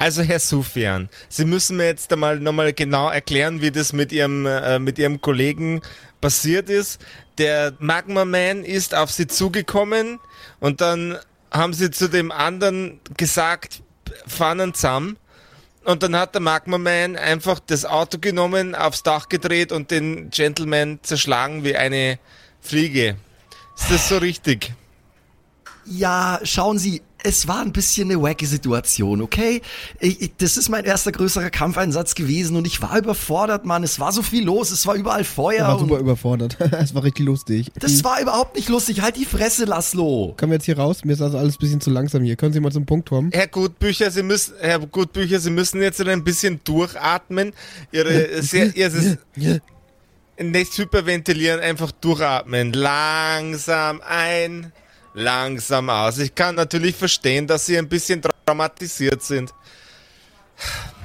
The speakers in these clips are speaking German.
Also Herr Sufian, Sie müssen mir jetzt einmal nochmal genau erklären, wie das mit Ihrem, äh, mit Ihrem Kollegen passiert ist. Der Magma Man ist auf Sie zugekommen und dann haben Sie zu dem anderen gesagt, fahren zusammen. Und dann hat der Magma Man einfach das Auto genommen, aufs Dach gedreht und den Gentleman zerschlagen wie eine Fliege. Ist das so richtig? Ja, schauen Sie, es war ein bisschen eine wacky Situation, okay? Ich, das ist mein erster größerer Kampfeinsatz gewesen und ich war überfordert, Mann. Es war so viel los, es war überall Feuer. Ich war super überfordert. es war richtig lustig. Das war überhaupt nicht lustig. Halt die Fresse, Laszlo. Kommen wir jetzt hier raus? Mir ist also alles ein bisschen zu langsam hier. Können Sie mal zum Punkt kommen? Herr Gutbücher, Sie müssen, Herr Gutbücher, Sie müssen jetzt ein bisschen durchatmen. Ihre, sehr, Ihre, nicht hyperventilieren, einfach durchatmen. Langsam ein, langsam aus. Ich kann natürlich verstehen, dass Sie ein bisschen traumatisiert sind.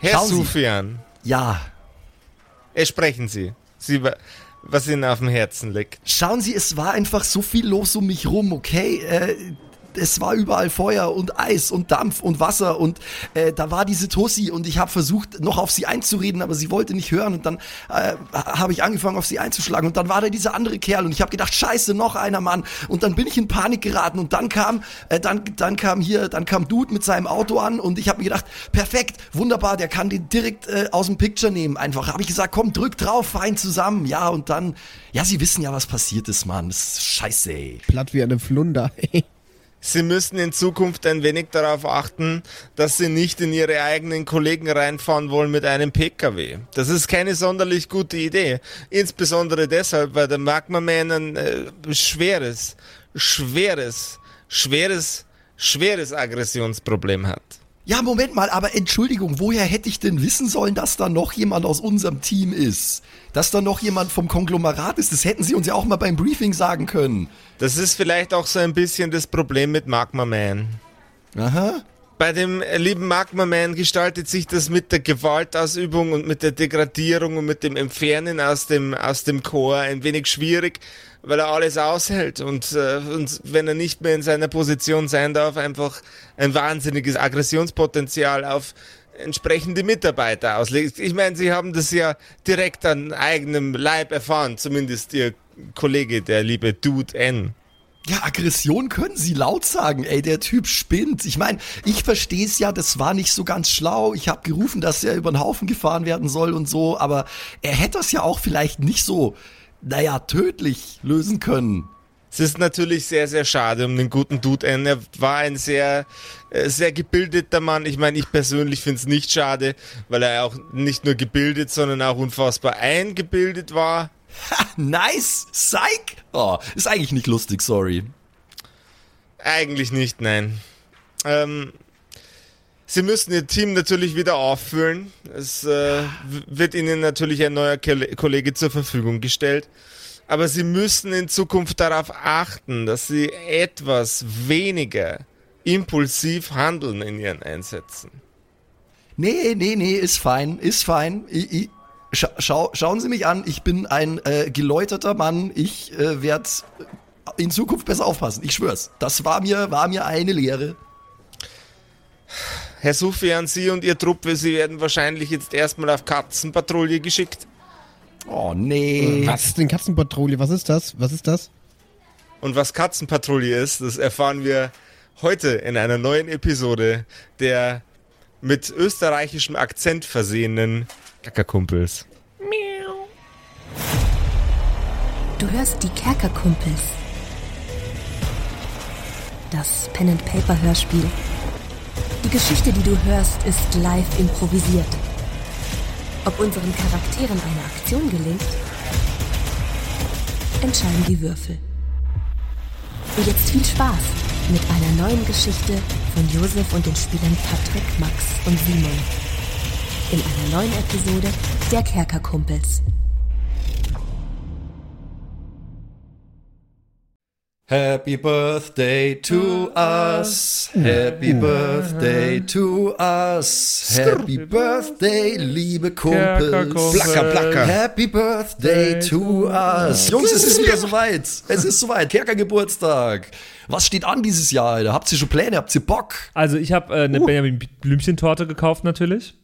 Herr Schauen Sie. Sufian, Ja, äh, sprechen Sie. Sie, was Ihnen auf dem Herzen liegt. schauen Sie, es war einfach so viel los um mich rum, okay? Äh, es war überall Feuer und Eis und Dampf und Wasser und äh, da war diese Tussi und ich habe versucht noch auf sie einzureden, aber sie wollte nicht hören und dann äh, habe ich angefangen auf sie einzuschlagen und dann war da dieser andere Kerl und ich habe gedacht, scheiße, noch einer Mann und dann bin ich in Panik geraten und dann kam äh, dann dann kam hier, dann kam Dude mit seinem Auto an und ich habe mir gedacht, perfekt, wunderbar, der kann den direkt äh, aus dem Picture nehmen. Einfach habe ich gesagt, komm, drück drauf, fein zusammen. Ja, und dann ja, sie wissen ja, was passiert ist, Mann. Das ist scheiße, ey. Platt wie eine Flunder. Sie müssen in Zukunft ein wenig darauf achten, dass Sie nicht in Ihre eigenen Kollegen reinfahren wollen mit einem PKW. Das ist keine sonderlich gute Idee. Insbesondere deshalb, weil der Magma Man ein äh, schweres, schweres, schweres, schweres Aggressionsproblem hat. Ja, Moment mal, aber Entschuldigung, woher hätte ich denn wissen sollen, dass da noch jemand aus unserem Team ist? Dass da noch jemand vom Konglomerat ist? Das hätten Sie uns ja auch mal beim Briefing sagen können. Das ist vielleicht auch so ein bisschen das Problem mit Magma Man. Aha. Bei dem äh, lieben Magma Man gestaltet sich das mit der Gewaltausübung und mit der Degradierung und mit dem Entfernen aus dem, aus dem Chor ein wenig schwierig, weil er alles aushält und, äh, und wenn er nicht mehr in seiner Position sein darf, einfach ein wahnsinniges Aggressionspotenzial auf entsprechende Mitarbeiter auslegt. Ich meine, Sie haben das ja direkt an eigenem Leib erfahren, zumindest Ihr Kollege, der liebe Dude N. Ja, Aggression können Sie laut sagen. Ey, der Typ spinnt. Ich meine, ich verstehe es ja, das war nicht so ganz schlau. Ich habe gerufen, dass er über den Haufen gefahren werden soll und so, aber er hätte das ja auch vielleicht nicht so, naja, tödlich lösen können. Es ist natürlich sehr, sehr schade um den guten Dude N. Er war ein sehr, äh, sehr gebildeter Mann. Ich meine, ich persönlich finde es nicht schade, weil er auch nicht nur gebildet, sondern auch unfassbar eingebildet war. Ha, nice, Psych. Oh, ist eigentlich nicht lustig, sorry. Eigentlich nicht, nein. Ähm, sie müssen ihr Team natürlich wieder auffüllen. Es äh, wird ihnen natürlich ein neuer Kollege zur Verfügung gestellt. Aber sie müssen in Zukunft darauf achten, dass sie etwas weniger impulsiv handeln in ihren Einsätzen. Nee, nee, nee, ist fein, ist fein. Ich, ich, scha schau, schauen Sie mich an, ich bin ein äh, geläuterter Mann. Ich äh, werde in Zukunft besser aufpassen. Ich schwör's. Das war mir, war mir eine Lehre. Herr Sufian, Sie und Ihr Truppe, Sie werden wahrscheinlich jetzt erstmal auf Katzenpatrouille geschickt. Oh nee. Was ist denn Katzenpatrouille? Was ist das? Was ist das? Und was Katzenpatrouille ist, das erfahren wir heute in einer neuen Episode der mit österreichischem Akzent versehenen Kackerkumpels. Du hörst die Kerkerkumpels. Das Pen and Paper Hörspiel. Die Geschichte, die du hörst, ist live improvisiert. Ob unseren Charakteren eine Aktion gelingt, entscheiden die Würfel. Und jetzt viel Spaß mit einer neuen Geschichte von Josef und den Spielern Patrick, Max und Simon. In einer neuen Episode der Kerkerkumpels. Happy Birthday to us. Happy Birthday to us. Happy Birthday, liebe Kumpels. Placker, placker. Happy Birthday to us. Jungs, es ist wieder soweit. Es ist soweit. Kerker Geburtstag. Was steht an dieses Jahr, Alter? Habt ihr schon Pläne? Habt ihr Bock? Also ich habe äh, eine Benjamin Blümchen-Torte gekauft natürlich.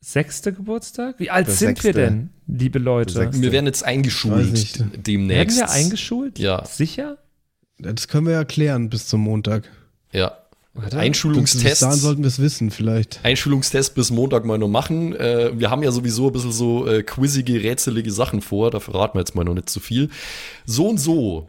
sechste Geburtstag? Wie alt Der sind wir sechste. denn, liebe Leute? Wir werden jetzt eingeschult demnächst. Werden wir eingeschult? Ja. Sicher? Das können wir ja klären bis zum Montag. Ja. Einschulungstest. sollten wir es wissen, vielleicht. Einschulungstest bis Montag mal noch machen. Äh, wir haben ja sowieso ein bisschen so äh, quizzige, rätselige Sachen vor. Da verraten wir jetzt mal noch nicht zu viel. So und so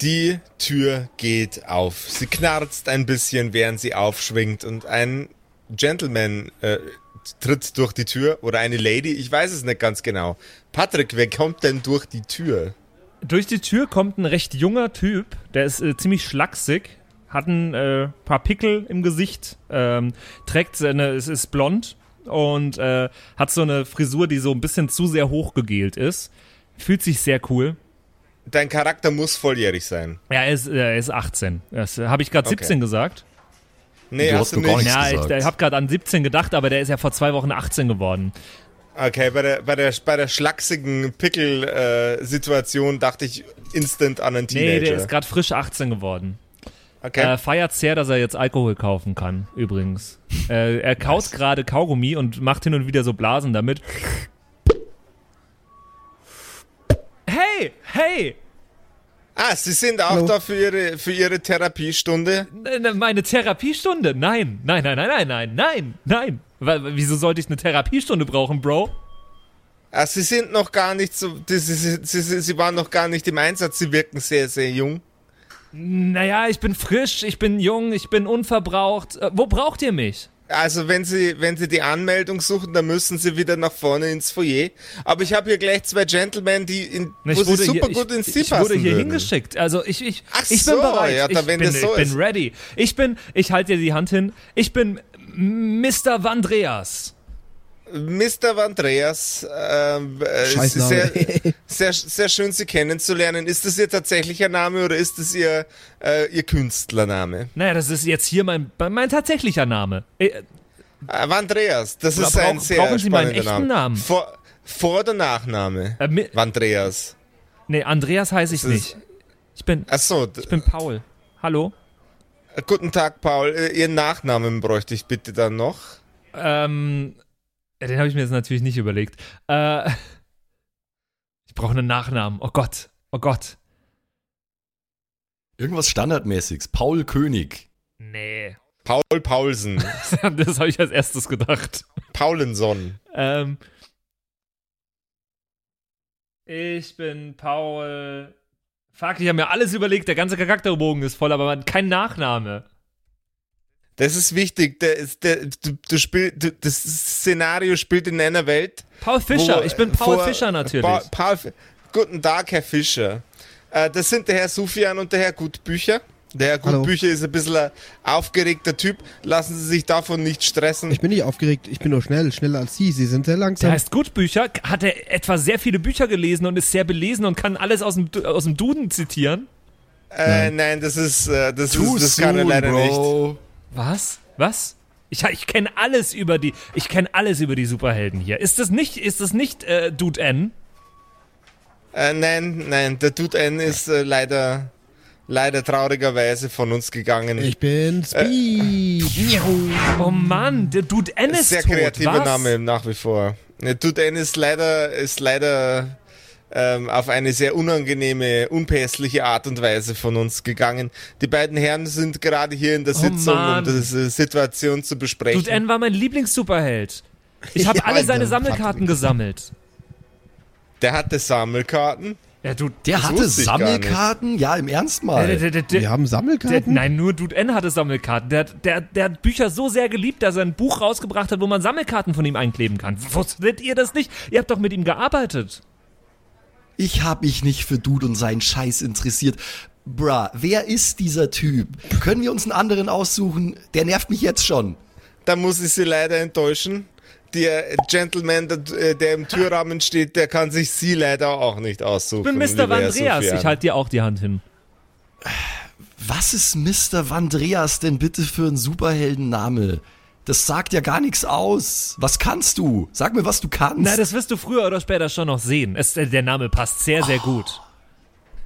Die Tür geht auf. Sie knarzt ein bisschen, während sie aufschwingt und ein Gentleman äh, tritt durch die Tür oder eine Lady, ich weiß es nicht ganz genau. Patrick, wer kommt denn durch die Tür? Durch die Tür kommt ein recht junger Typ, der ist äh, ziemlich schlaksig, hat ein äh, paar Pickel im Gesicht, ähm, trägt seine, es ist blond und äh, hat so eine Frisur, die so ein bisschen zu sehr hochgegelt ist. Fühlt sich sehr cool. Dein Charakter muss volljährig sein. Ja, er ist, äh, er ist 18. Das habe ich gerade Okay. 17 gesagt. Nee, Du hast hast du doch gar nicht. nichts Ja, ich, gesagt. ich habe gerade an 17 gedacht, aber der ist ja vor zwei Wochen 18 geworden. Okay, bei der, bei der, bei der schlachsigen Pickel-Situation dachte ich instant an einen Nee, Teenager. der ist gerade frisch 18 geworden. okay. Er feiert sehr, dass er jetzt Alkohol kaufen kann, übrigens. äh, er kaut gerade Kaugummi und macht hin und wieder so Blasen damit. Hey, hey, ah, Sie sind auch Hallo. da für Ihre, für Ihre Therapiestunde? n- n- meine Therapiestunde. Nein, nein, nein, nein, nein, nein, nein, nein. Wieso sollte ich eine Therapiestunde brauchen, Bro? Ah, Sie sind noch gar nicht so, ist, Sie, Sie, Sie waren noch gar nicht im Einsatz, Sie wirken sehr, sehr jung. Naja, ich bin frisch, ich bin jung, ich bin unverbraucht. Äh, wo braucht ihr mich? Also wenn Sie, wenn Sie die Anmeldung suchen, dann müssen Sie wieder nach vorne ins Foyer. Aber ich habe hier gleich zwei Gentlemen, die in, Na, wo Sie super hier, gut ich, ins Team ich wurde passen hier würden. hingeschickt. Also ich, ich, Ach ich so, bin bereit. ja, dann, ich bin, das so ich bin ready. Ich bin, ich halte dir die Hand hin. Ich bin Mr. Vandreas. Mr. Vandreas, ähm, äh, sehr, sehr, sehr schön Sie kennenzulernen. Ist das Ihr tatsächlicher Name oder ist das Ihr, äh, Ihr Künstlername? Naja, das ist jetzt hier mein, mein tatsächlicher Name. Äh, Äh, Vandreas, das Oder ist ein brauch- sehr brauchen Sie meinen echten Name. Namen? Vor, Vor- oder Nachname? Äh, Vandreas. nee, Andreas heiße ich Das nicht. Ich bin, Achso, d- ich bin Paul. Hallo? äh, guten Tag, Paul. Äh, Ihren Nachnamen bräuchte ich bitte dann noch. Ähm, den habe ich mir jetzt natürlich nicht überlegt. Äh, ich brauche einen Nachnamen. Oh Gott. Oh Gott. Irgendwas Standardmäßiges. Paul König. Nee. Paul Paulsen. das habe ich als erstes gedacht. Paulenson. Ähm, ich bin Paul. Fuck, ich habe mir alles überlegt. Der ganze Charakterbogen ist voll, aber man, kein Nachname. Das ist wichtig. Der, ist- der, du, du spiel, du, das Szenario spielt in einer Welt. Paul Fischer. wo, ich bin Paul vor- Fischer natürlich. Pa Paul, Fi- guten Tag, Herr Fischer. Äh, das sind der Herr Sufian und der Herr Gutbücher. Der Herr Hallo. Gutbücher ist ein bisschen ein aufgeregter Typ. Lassen Sie sich davon nicht stressen. Ich bin nicht aufgeregt, ich bin nur schnell, schneller als Sie. Sie sind sehr langsam. Der heißt Gutbücher, hat er etwa sehr viele Bücher gelesen und ist sehr belesen und kann alles aus dem, aus dem Duden zitieren? äh, nein, das ist, äh, das, Too ist, das kann er soon, leider nicht. Was? Was? Ich, ich kenne alles über die, ich kenne alles über die Superhelden hier. Ist das nicht, ist das nicht äh, Dude N? Äh, nein, nein, der Dude N ist äh, leider, leider traurigerweise von uns gegangen. Ich bin Speed. Oh Mann, der Dude N ist Sehr tot. kreativer Was? Name nach wie vor. Ne, Dude N ist leider, ist leider ähm, auf eine sehr unangenehme, unpässliche Art und Weise von uns gegangen. Die beiden Herren sind gerade hier in der Oh Sitzung, Mann. um diese Situation zu besprechen. Dude N war mein Lieblings-Superheld. Ich habe Ja, alle seine Sammelkarten Patrick. gesammelt. Der hatte Sammelkarten. Ja, Dude. Der Das hatte Sammelkarten? Ja, im Ernst mal. Der, der, der, der, Wir haben der, Sammelkarten? nein, nur Dude N hatte Sammelkarten. Der, hat- der, der hat Bücher so sehr geliebt, dass er ein Buch rausgebracht hat, wo man Sammelkarten von ihm einkleben kann. Wusstet ihr das nicht? Ihr habt doch mit ihm gearbeitet. Ich hab mich nicht für Dude und seinen Scheiß interessiert. Bruh, wer ist dieser Typ? Können wir uns einen anderen aussuchen? Der nervt mich jetzt schon. Da muss ich Sie leider enttäuschen. Der Gentleman, der, äh, der im Türrahmen steht, der kann sich Sie leider auch nicht aussuchen. Ich bin Mr. Vandreas. Ich halte dir auch die Hand hin. Was ist Mr. Vandreas denn bitte für ein Superheldenname? Das sagt ja gar nichts aus. Was kannst du? Sag mir, was du kannst. Na, das wirst du früher oder später schon noch sehen. Es, äh, der Name passt sehr, sehr gut.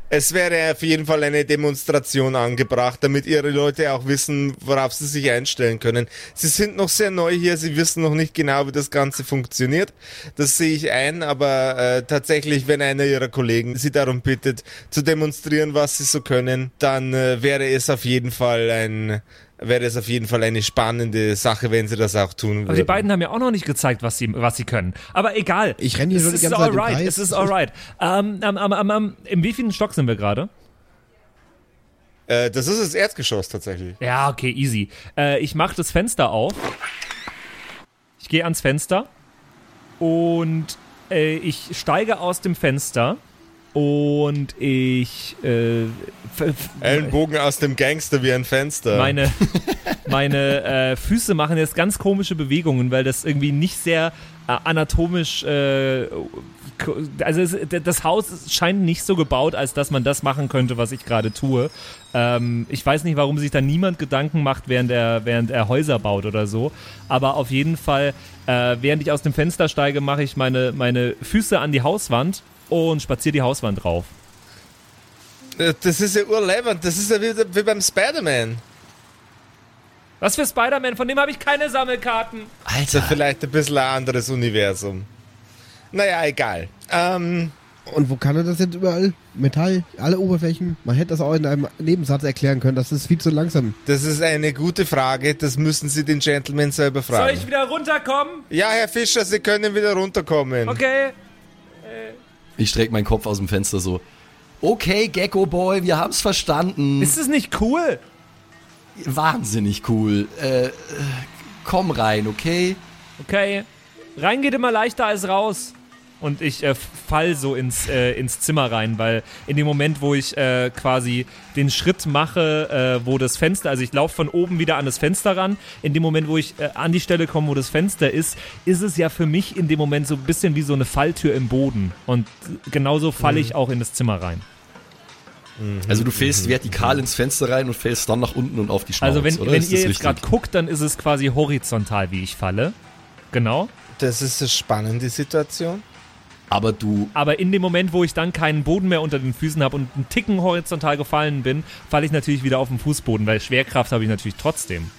Es wäre auf jeden Fall eine Demonstration angebracht, damit Ihre Leute auch wissen, worauf sie sich einstellen können. Sie sind noch sehr neu hier, Sie wissen noch nicht genau, wie das Ganze funktioniert. Das sehe ich ein, aber äh, tatsächlich, wenn einer Ihrer Kollegen Sie darum bittet, zu demonstrieren, was Sie so können, dann äh, wäre es auf jeden Fall ein wäre es auf jeden Fall eine spannende Sache, wenn sie das auch tun würden. Aber die beiden haben ja auch noch nicht gezeigt, was sie, was sie können. Aber egal. Ich renn hier es schon die ist ganze Zeit im alright. Kreis. Es ist alright. Ähm, ähm, ähm, ähm, ähm, Im wievielten Stock sind wir gerade? äh, das ist das Erdgeschoss tatsächlich. Ja, okay, easy. Äh, ich mache das Fenster auf. Ich gehe ans Fenster und äh, ich steige aus dem Fenster und ich äh, Ellenbogen aus dem Gangster wie ein Fenster. meine, meine äh, Füße machen jetzt ganz komische Bewegungen, weil das irgendwie nicht sehr äh, anatomisch, äh, also es, das Haus scheint nicht so gebaut, als dass man das machen könnte, was ich gerade tue. Ähm, ich weiß nicht, warum sich da niemand Gedanken macht, während er, während er Häuser baut oder so, aber auf jeden Fall, äh, während ich aus dem Fenster steige, mache ich meine, meine Füße an die Hauswand und spaziere die Hauswand drauf. Äh, Das ist ja urleibend. Das ist ja wie, wie beim Spider-Man. Was für Spider-Man? Von dem habe ich keine Sammelkarten. Ja Alter, vielleicht ein bisschen ein anderes Universum. Naja, egal. Ähm, Und wo kann er das jetzt überall? Metall, alle Oberflächen. Man hätte das auch in einem Nebensatz erklären können. Das ist viel zu langsam. das ist eine gute Frage. Das müssen Sie den Gentleman selber Soll fragen. ich wieder runterkommen? ja, Herr Fischer, Sie können wieder runterkommen. Okay. Ich streck meinen Kopf aus dem Fenster so. Okay, Gecko Boy, wir haben's verstanden. Ist es nicht cool? Wahnsinnig cool. Äh, äh, komm rein, okay? Okay. Rein geht immer leichter als raus. Und ich äh, fall so ins, äh, ins Zimmer rein, weil in dem Moment, wo ich äh, quasi den Schritt mache, äh, wo das Fenster, also ich laufe von oben wieder an das Fenster ran, in dem Moment, wo ich äh, an die Stelle komme, wo das Fenster ist, ist es ja für mich in dem Moment so ein bisschen wie so eine Falltür im Boden. Und genauso falle ich auch in das Zimmer rein. Also du fällst vertikal ins Fenster rein und fällst dann nach unten und auf die Schnauze, Also wenn, oder? wenn ihr jetzt gerade guckt, dann ist es quasi horizontal, wie ich falle. Genau. Das ist eine spannende Situation. Aber du, Aber in dem Moment, wo ich dann keinen Boden mehr unter den Füßen habe und einen Ticken horizontal gefallen bin, falle ich natürlich wieder auf den Fußboden, weil Schwerkraft habe ich natürlich trotzdem.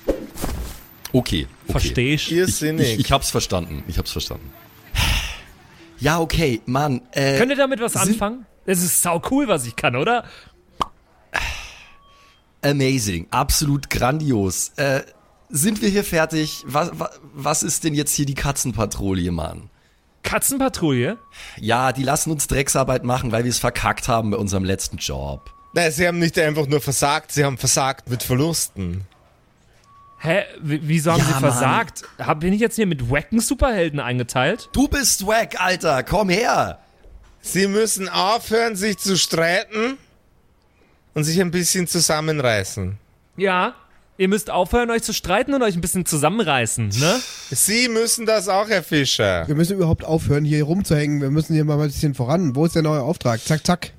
okay, okay. Verstehst Ich, Irrsinnig. ich, ich hab's verstanden, ich hab's verstanden. Ja, okay, Mann. Äh, Könnt ihr damit was anfangen? Es ist sau cool, was ich kann, oder? amazing, absolut grandios. Äh, sind wir hier fertig? Was, was, was ist denn jetzt hier die Katzenpatrouille, Mann? Katzenpatrouille? Ja, die lassen uns Drecksarbeit machen, weil wir es verkackt haben bei unserem letzten Job. Nein, Sie haben nicht einfach nur versagt, Sie haben versagt mit Verlusten. Hä? W wieso haben Ja, sie Mann. versagt? Hab, bin ich jetzt hier mit wacken Superhelden eingeteilt? Du bist wack, Alter, komm her. Sie müssen aufhören, sich zu streiten und sich ein bisschen zusammenreißen. Ja, ihr müsst aufhören, euch zu streiten und euch ein bisschen zusammenreißen, ne? Sie müssen das auch, Herr Fischer. Wir müssen überhaupt aufhören, hier rumzuhängen. Wir müssen hier mal ein bisschen voran. Wo ist der neue Auftrag? Zack, zack.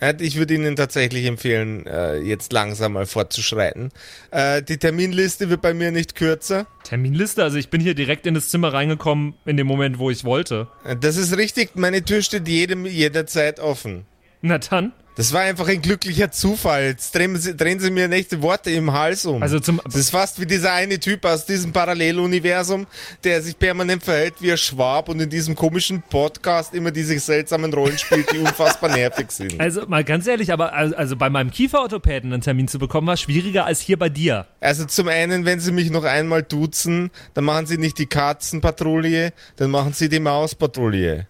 Ja, Ich würde Ihnen tatsächlich empfehlen, äh, jetzt langsam mal fortzuschreiten. Äh, Die Terminliste wird bei mir nicht kürzer. Terminliste, also ich bin hier direkt in das Zimmer reingekommen in dem Moment, wo ich wollte. Äh, Das ist richtig, meine Tür steht jedem jederzeit offen. Na dann. Das war einfach ein glücklicher Zufall. Jetzt drehen Sie, drehen Sie mir nächste Worte im Hals um. Also zum das ist fast wie dieser eine Typ aus diesem Paralleluniversum, der sich permanent verhält wie ein Schwab und in diesem komischen Podcast immer diese seltsamen Rollen spielt, die unfassbar nervig sind. Also mal ganz ehrlich, aber also bei meinem Kieferorthopäden einen Termin zu bekommen, war schwieriger als hier bei dir. Also zum einen, wenn Sie mich noch einmal duzen, dann machen Sie nicht die Katzenpatrouille, dann machen Sie die Mauspatrouille.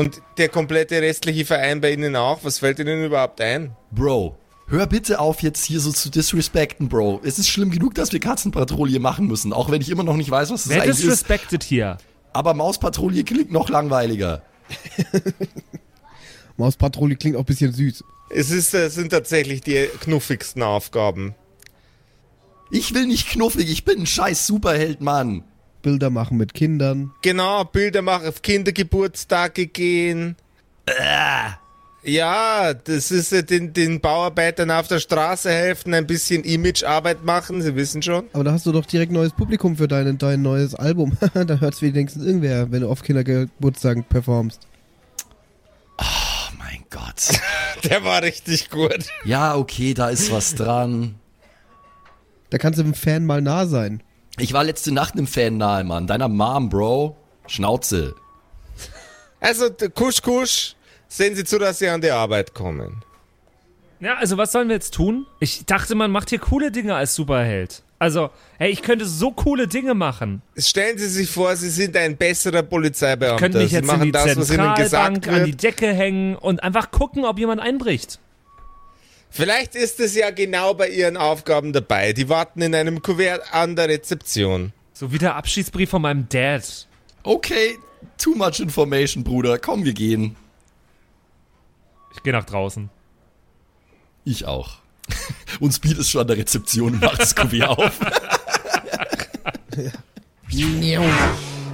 Und der komplette restliche Verein bei Ihnen auch. Was fällt Ihnen überhaupt ein? Bro, hör bitte auf, jetzt hier so zu disrespekten, Bro. Es ist schlimm genug, dass wir Katzenpatrouille machen müssen, auch wenn ich immer noch nicht weiß, was das Wer eigentlich ist. disrespected hier? Aber Mauspatrouille klingt noch langweiliger. Mauspatrouille klingt auch ein bisschen süß. Es ist, äh, sind tatsächlich die knuffigsten Aufgaben. Ich will nicht knuffig, ich bin ein scheiß Superheld, Mann. Bilder machen mit Kindern. Genau, Bilder machen, auf Kindergeburtstage gehen. Ja, das ist äh, den, den Bauarbeitern auf der Straße helfen, ein bisschen Imagearbeit machen, Sie wissen schon. Aber da hast du doch direkt neues Publikum für dein, dein neues Album. da hört's wenigstens irgendwer, wenn du auf Kindergeburtstagen performst. Oh mein Gott. Der war richtig gut. Ja, okay, da ist was dran. Da kannst du dem Fan mal nah sein. Ich war letzte Nacht einem Fan nahe, Mann. Deiner Mom, Bro. Schnauze. Also, kusch, kusch, sehen Sie zu, dass Sie an die Arbeit kommen. Ja, also was sollen wir jetzt tun? Ich dachte, man macht hier coole Dinge als Superheld. Also, hey, ich könnte so coole Dinge machen. Stellen Sie sich vor, Sie sind ein besserer Polizeibeamter. Könnte mich Sie jetzt in machen die das, was Ihnen gesagt Zentralbank an die wird. Decke hängen und einfach gucken, ob jemand einbricht. Vielleicht ist es ja genau bei Ihren Aufgaben dabei. Die warten in einem Kuvert an der Rezeption. So wie der Abschiedsbrief von meinem Dad. Okay, too much information, Bruder. Komm, wir gehen. Ich gehe nach draußen. Ich auch. Und Speed ist schon an der Rezeption und macht das Kuvert auf.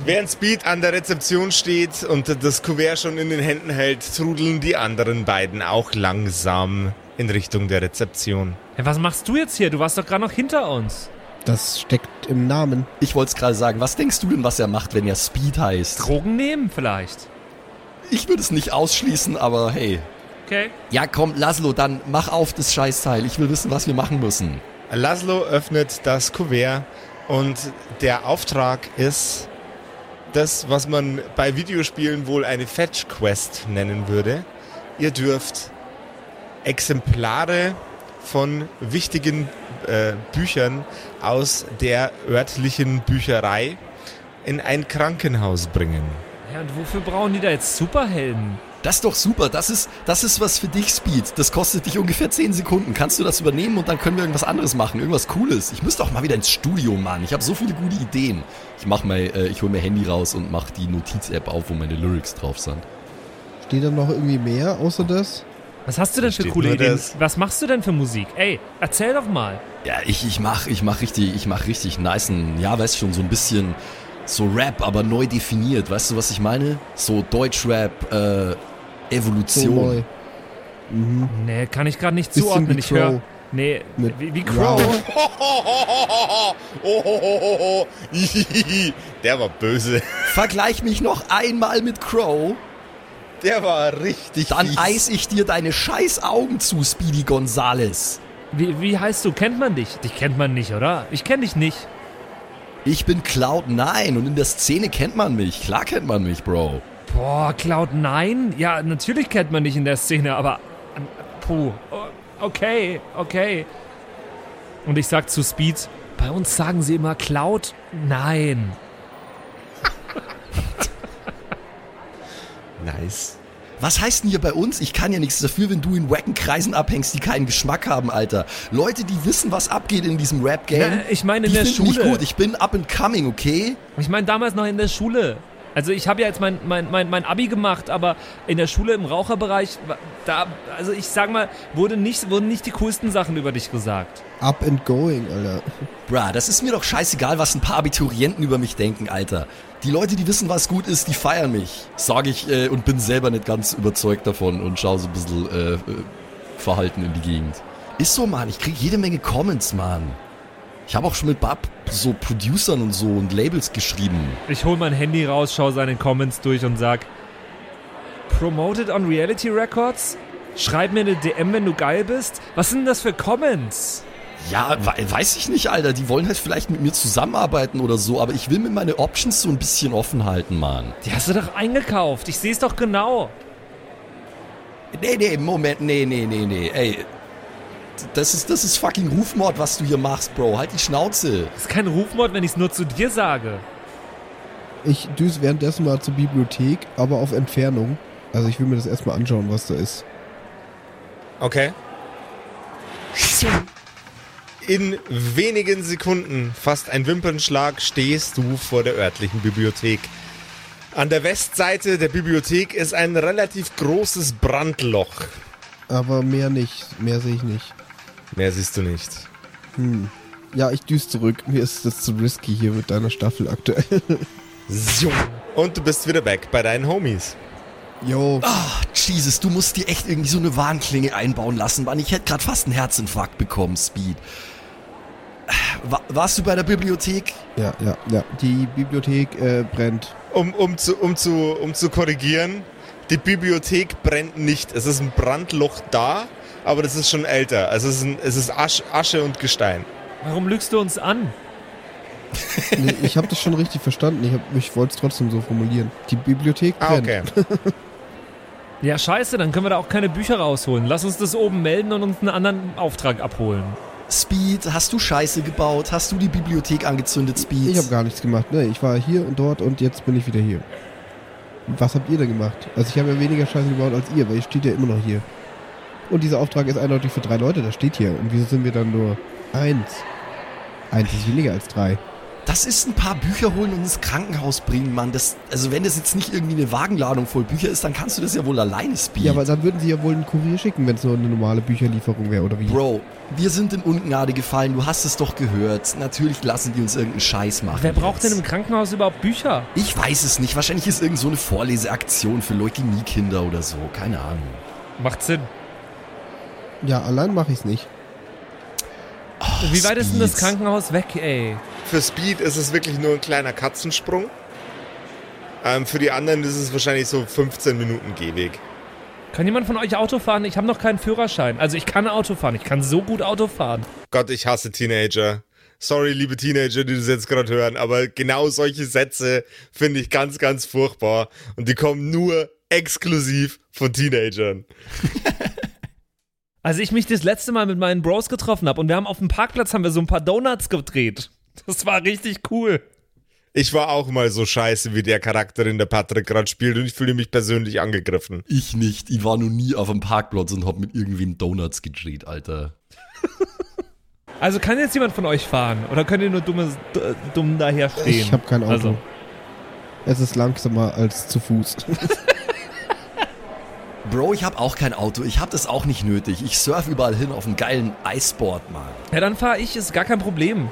Während Speed an der Rezeption steht und das Kuvert schon in den Händen hält, trudeln die anderen beiden auch langsam in Richtung der Rezeption. Ja, was machst du jetzt hier? Du warst doch gerade noch hinter uns. Das steckt im Namen. Ich wollte es gerade sagen. Was denkst du denn, was er macht, wenn er Speed heißt? Drogen nehmen vielleicht. Ich würde es nicht ausschließen, aber hey. Okay. Ja, komm, Laszlo, dann mach auf das Scheißteil. Ich will wissen, was wir machen müssen. Laszlo öffnet das Kuvert und der Auftrag ist das, was man bei Videospielen wohl eine Fetch Quest nennen würde. Ihr dürft Exemplare von wichtigen äh, Büchern aus der örtlichen Bücherei in ein Krankenhaus bringen. Ja, und wofür brauchen die da jetzt Superhelden? Das ist doch super. Das ist, das ist was für dich, Speed. Das kostet dich ungefähr 10 Sekunden. Kannst du das übernehmen und dann können wir irgendwas anderes machen. Irgendwas Cooles. Ich müsste auch mal wieder ins Studio, Mann. Ich habe so viele gute Ideen. Ich mach mal, äh, ich hole mir Handy raus und mach die Notiz-App auf, wo meine Lyrics drauf sind. Steht da noch irgendwie mehr außer das? Was hast du denn für coole Ideen? Was machst du denn für Musik? Ey, erzähl doch mal. Ja, ich, ich mach, ich mach richtig, ich mach richtig nice, ja, weißt schon, so ein bisschen so Rap, aber neu definiert. Weißt du, was ich meine? So Deutschrap, äh, So Evolution. neu. Nee, kann ich gerade nicht Bisschen zuordnen. Ich höre. Nee, Mit wie, wie Crow. Oh, Der war böse. Vergleich mich noch einmal mit Crow, Der war richtig dann fies. eis ich dir deine scheiß Augen zu, Speedy Gonzales. Wie, wie heißt du? Kennt man dich? Dich kennt man nicht, oder? Ich kenn dich nicht. Ich bin Cloud9 und in der Szene kennt man mich. Klar kennt man mich, Bro. Boah, Cloud9? Ja, natürlich kennt man dich in der Szene, aber. Puh. Okay, okay. Und ich sag zu Speed, bei uns sagen sie immer Cloud? Nein. Nice. Was heißt denn hier bei uns? Ich kann ja nichts dafür, wenn du in wacken Kreisen abhängst, die keinen Geschmack haben, Alter. Leute, die wissen, was abgeht in diesem Rap-Game. Ich meine in die der finden mich Schule. gut. Ich bin up and coming, okay? Ich meine damals noch in der Schule. Also ich habe ja jetzt mein, mein, mein, mein Abi gemacht, aber in der Schule im Raucherbereich, da, also ich sag mal, wurde nicht, wurden nicht die coolsten Sachen über dich gesagt. Up and going, Alter. Bruh, das ist mir doch scheißegal, was ein paar Abiturienten über mich denken, Alter. Die Leute, die wissen, was gut ist, die feiern mich. Sag ich äh, und bin selber nicht ganz überzeugt davon und schau so ein bisschen äh, äh, verhalten in die Gegend. Ist so, Mann. Ich krieg jede Menge Comments, Mann. Ich habe auch schon mit Bab so Producern und so und Labels geschrieben. Ich hol mein Handy raus, schau seine Comments durch und sag, Promoted on Reality Records? Schreib mir eine DM, wenn du geil bist. Was sind denn das für Comments? Ja, we weiß ich nicht, Alter. Die wollen halt vielleicht mit mir zusammenarbeiten oder so, aber ich will mir meine Options so ein bisschen offen halten, Mann. Die hast du doch eingekauft. Ich seh's doch genau. Nee, nee, Moment, nee, nee, nee, nee. Ey, das ist, das ist fucking Rufmord, was du hier machst, Bro. Halt die Schnauze. Das ist kein Rufmord, wenn ich's nur zu dir sage. Ich düse währenddessen mal zur Bibliothek, aber auf Entfernung. Also ich will mir das erstmal anschauen, was da ist. Okay. In wenigen Sekunden, fast ein Wimpernschlag, stehst du vor der örtlichen Bibliothek. An der Westseite der Bibliothek ist ein relativ großes Brandloch. Aber mehr nicht. Mehr sehe ich nicht. Mehr siehst du nicht. Hm. Ja, ich düse zurück. Mir ist das zu risky hier mit deiner Staffel aktuell. So. Und du bist wieder weg bei deinen Homies. Jo. Ah, Jesus, du musst dir echt irgendwie so eine Warnklinge einbauen lassen, Mann. Ich hätte gerade fast einen Herzinfarkt bekommen, Speed. Wa warst du bei der Bibliothek? Ja, ja, ja. Die Bibliothek äh, brennt. Um, um, zu, um, zu, um zu korrigieren, die Bibliothek brennt nicht. Es ist ein Brandloch da, aber das ist schon älter. Also es ist, ein, es ist Asche, Asche und Gestein. Warum lügst du uns an? Nee, ich habe das schon richtig verstanden. Ich, hab- ich wollte es trotzdem so formulieren. Die Bibliothek Ah, brennt. okay. Ja, scheiße, dann können wir da auch keine Bücher rausholen. Lass uns das oben melden und uns einen anderen Auftrag abholen. Speed, hast du Scheiße gebaut? Hast du die Bibliothek angezündet, Speed? Ich habe gar nichts gemacht. Ne, ich war hier und dort und jetzt bin ich wieder hier. Was habt ihr denn gemacht? Also ich habe ja weniger Scheiße gebaut als ihr, weil ihr steht ja immer noch hier. Und dieser Auftrag ist eindeutig für drei Leute, das steht hier. Und wieso sind wir dann nur eins? Eins ist weniger als drei. Das ist ein paar Bücher holen und ins Krankenhaus bringen, Mann. Das, also wenn das jetzt nicht irgendwie eine Wagenladung voll Bücher ist, dann kannst du das ja wohl alleine Speed. Ja, aber dann würden sie ja wohl einen Kurier schicken, wenn es nur eine normale Bücherlieferung wäre, oder wie? Bro, wir sind in Ungnade gefallen, du hast es doch gehört. Natürlich lassen die uns irgendeinen Scheiß machen. Wer braucht denn jetzt. im Krankenhaus überhaupt Bücher? Ich weiß es nicht. Wahrscheinlich ist irgend so eine Vorleseaktion für Leukämie-Kinder oder so. Keine Ahnung. Macht Sinn. Ja, allein mache ich es nicht. Oh, Wie weit ist denn das Speed. Krankenhaus weg, ey? Für Speed ist es wirklich nur ein kleiner Katzensprung. Ähm, für die anderen ist es wahrscheinlich so 15 Minuten Gehweg. Kann jemand von euch Auto fahren? Ich habe noch keinen Führerschein. Also ich kann Auto fahren. Ich kann so gut Auto fahren. Gott, ich hasse Teenager. Sorry, liebe Teenager, die das jetzt gerade hören, aber genau solche Sätze finde ich ganz, ganz furchtbar. Und die kommen nur exklusiv von Teenagern. Als ich mich das letzte Mal mit meinen Bros getroffen habe und wir haben auf dem Parkplatz haben wir so ein paar Donuts gedreht. Das war richtig cool. Ich war auch mal so scheiße wie der Charakter, den der Patrick gerade spielt und ich fühle mich persönlich angegriffen. Ich nicht. Ich war noch nie auf einem Parkplatz und hab mit irgendwem Donuts gedreht, Alter. Also kann jetzt jemand von euch fahren oder könnt ihr nur dummes, dumm daher stehen? Ich habe kein Auto. Also, Es ist langsamer als zu Fuß. Bro, ich hab auch kein Auto. Ich hab das auch nicht nötig. Ich surf überall hin auf einem geilen Eisboard, Mann. ja, dann fahre ich, ist gar kein Problem.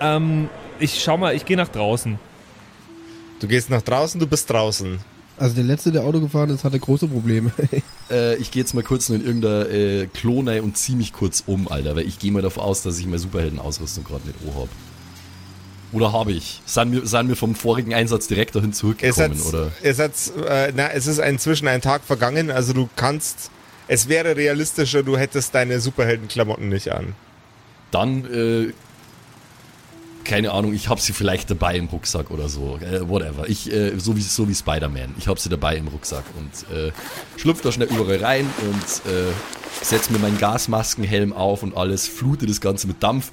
Ähm, ich schau mal, ich gehe nach draußen. Du gehst nach draußen, du bist draußen. Also der letzte, der Auto gefahren ist, hatte große Probleme. Äh, ich gehe jetzt mal kurz nur in irgendeiner äh, Klone und zieh mich kurz um, Alter. Weil ich gehe mal davon aus, dass ich meine Superheldenausrüstung gerade nicht O hab. Oder habe ich? Sind wir, sind wir vom vorigen Einsatz direkt dahin Es, zurückgekommen, hat, oder? es, hat, äh, na, es ist inzwischen ein Tag vergangen, also du kannst, es wäre realistischer, du hättest deine Superheldenklamotten nicht an. Dann, äh, keine Ahnung, ich habe sie vielleicht dabei im Rucksack oder so. Äh, whatever. Ich, äh, so wie, so wie Spider-Man. Ich habe sie dabei im Rucksack und äh, schlüpf da schnell überall rein und äh, setz mir meinen Gasmaskenhelm auf und alles, flute das Ganze mit Dampf.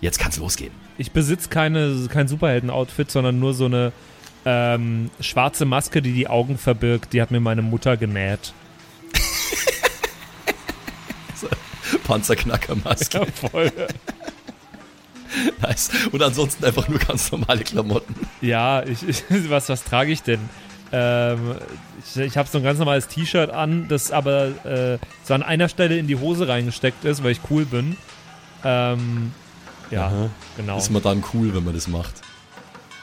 Jetzt kann's losgehen. Ich besitze keine, kein Superhelden-Outfit, sondern nur so eine ähm, schwarze Maske, die die Augen verbirgt. Die hat mir meine Mutter genäht. Panzerknackermaske. Ja, voll. nice. Und ansonsten einfach nur ganz normale Klamotten. Ja, ich, ich, was, was trage ich denn? Ähm, ich ich habe so ein ganz normales T-Shirt an, das aber äh, so an einer Stelle in die Hose reingesteckt ist, weil ich cool bin. Ähm, ja, Aha. genau. Ist man dann cool, wenn man das macht.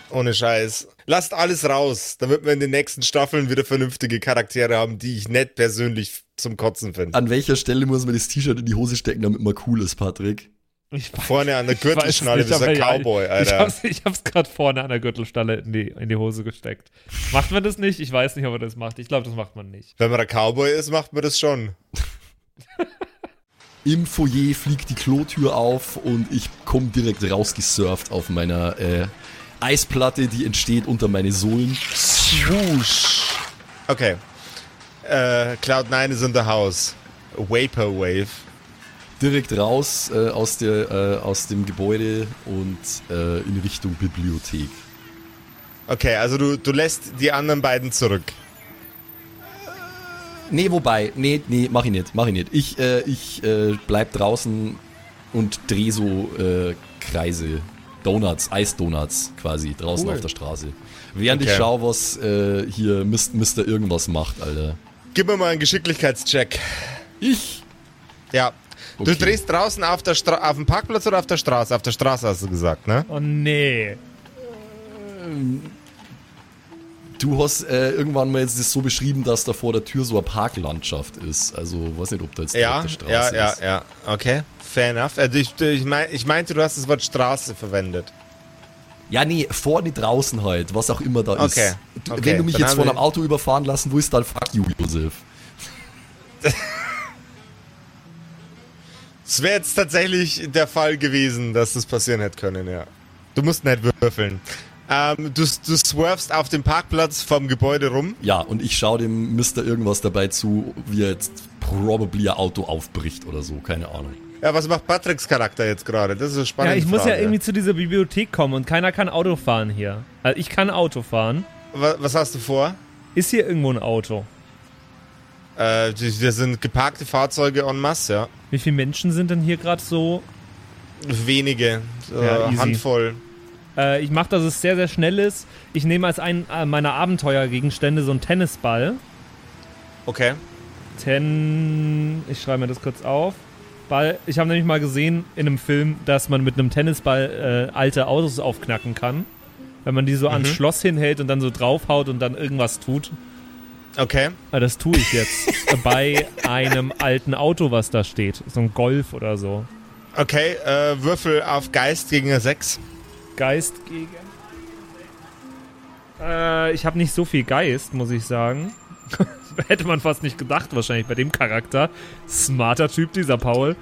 Ohne Scheiß. Lasst alles raus, damit wir in den nächsten Staffeln wieder vernünftige Charaktere haben, die ich nicht persönlich zum Kotzen finde. An welcher Stelle muss man das T-Shirt in die Hose stecken, damit man cool ist, Patrick? Ich weiß- Vorne an der ich Gürtelschnalle so ein Cowboy, Ich Alter. hab's, ich hab's gerade vorne an der Gürtelstalle in die, in die Hose gesteckt. Macht man das nicht? Ich weiß nicht, ob man das macht. Ich glaube, das macht man nicht. Wenn man ein Cowboy ist, macht man das schon. Im Foyer fliegt die Klotür auf und ich komme direkt rausgesurft auf meiner äh, Eisplatte, die entsteht unter meine Sohlen. Swoosh. Okay. Äh, Cloud9 is in the house. Vaporwave. Direkt raus äh, aus, der, äh, aus dem Gebäude und äh, in Richtung Bibliothek. Okay, also du, du lässt die anderen beiden zurück. Nee, wobei, nee, nee, mach ich nicht, mach ich nicht. Ich, äh, ich äh, bleib draußen und dreh so äh, Kreise. Donuts, Eisdonuts quasi draußen Cool. auf der Straße. Während ich Okay. schau, was äh, hier Mist, Mr. irgendwas macht, Alter. Gib mir mal einen Geschicklichkeitscheck. Ich? Ja. Du Okay. drehst draußen auf, der Stra auf dem Parkplatz oder auf der Straße? Auf der Straße hast du gesagt, ne? Oh nee. Du hast äh, irgendwann mal jetzt das so beschrieben, dass da vor der Tür so eine Parklandschaft ist. Also, weiß nicht, ob da jetzt Ja, direkt der ja, Straße ja, ist. ja. Okay, fair enough. Also ich, ich, mein, ich meinte, du hast das Wort Straße verwendet. Ja, nee, vorne draußen halt, was auch immer da Okay, ist. Du, okay, Wenn du mich jetzt von einem Auto überfahren lassen willst, dann fuck you, Josef. Es wäre jetzt tatsächlich der Fall gewesen, dass das passieren hätte können, ja. Du musst nicht würfeln. Ähm, du, du swerfst auf dem Parkplatz vom Gebäude rum. Ja, und ich schaue dem Mister irgendwas dabei zu, wie er jetzt probably ein Auto aufbricht oder so, keine Ahnung. Ja, was macht Patricks Charakter jetzt gerade? Das ist eine spannende Ja, ich muss Frage. ja irgendwie zu dieser Bibliothek kommen und keiner kann Auto fahren hier. Also ich kann Auto fahren. Wa- Was hast du vor? Ist hier irgendwo ein Auto? Äh, wir sind geparkte Fahrzeuge en masse, ja. Wie viele Menschen sind denn hier gerade so? Wenige. So Ja, easy. Handvoll. Äh, ich mache, dass es sehr, sehr schnell ist. Ich nehme als einen äh, meiner Abenteuergegenstände so einen Tennisball. Okay. Ten. Ich schreibe mir das kurz auf. Ball. Ich habe nämlich mal gesehen in einem Film, dass man mit einem Tennisball äh, alte Autos aufknacken kann. Wenn man die so ans Schloss hinhält und dann so draufhaut und dann irgendwas tut. Okay. Äh, Das tue ich jetzt. bei einem alten Auto, was da steht. So ein Golf oder so. Okay, äh, Würfel auf Geist gegen eine 6. Geist gegen. Äh, ich habe nicht so viel Geist, muss ich sagen. Hätte man fast nicht gedacht, wahrscheinlich bei dem Charakter. Smarter Typ, dieser Paul.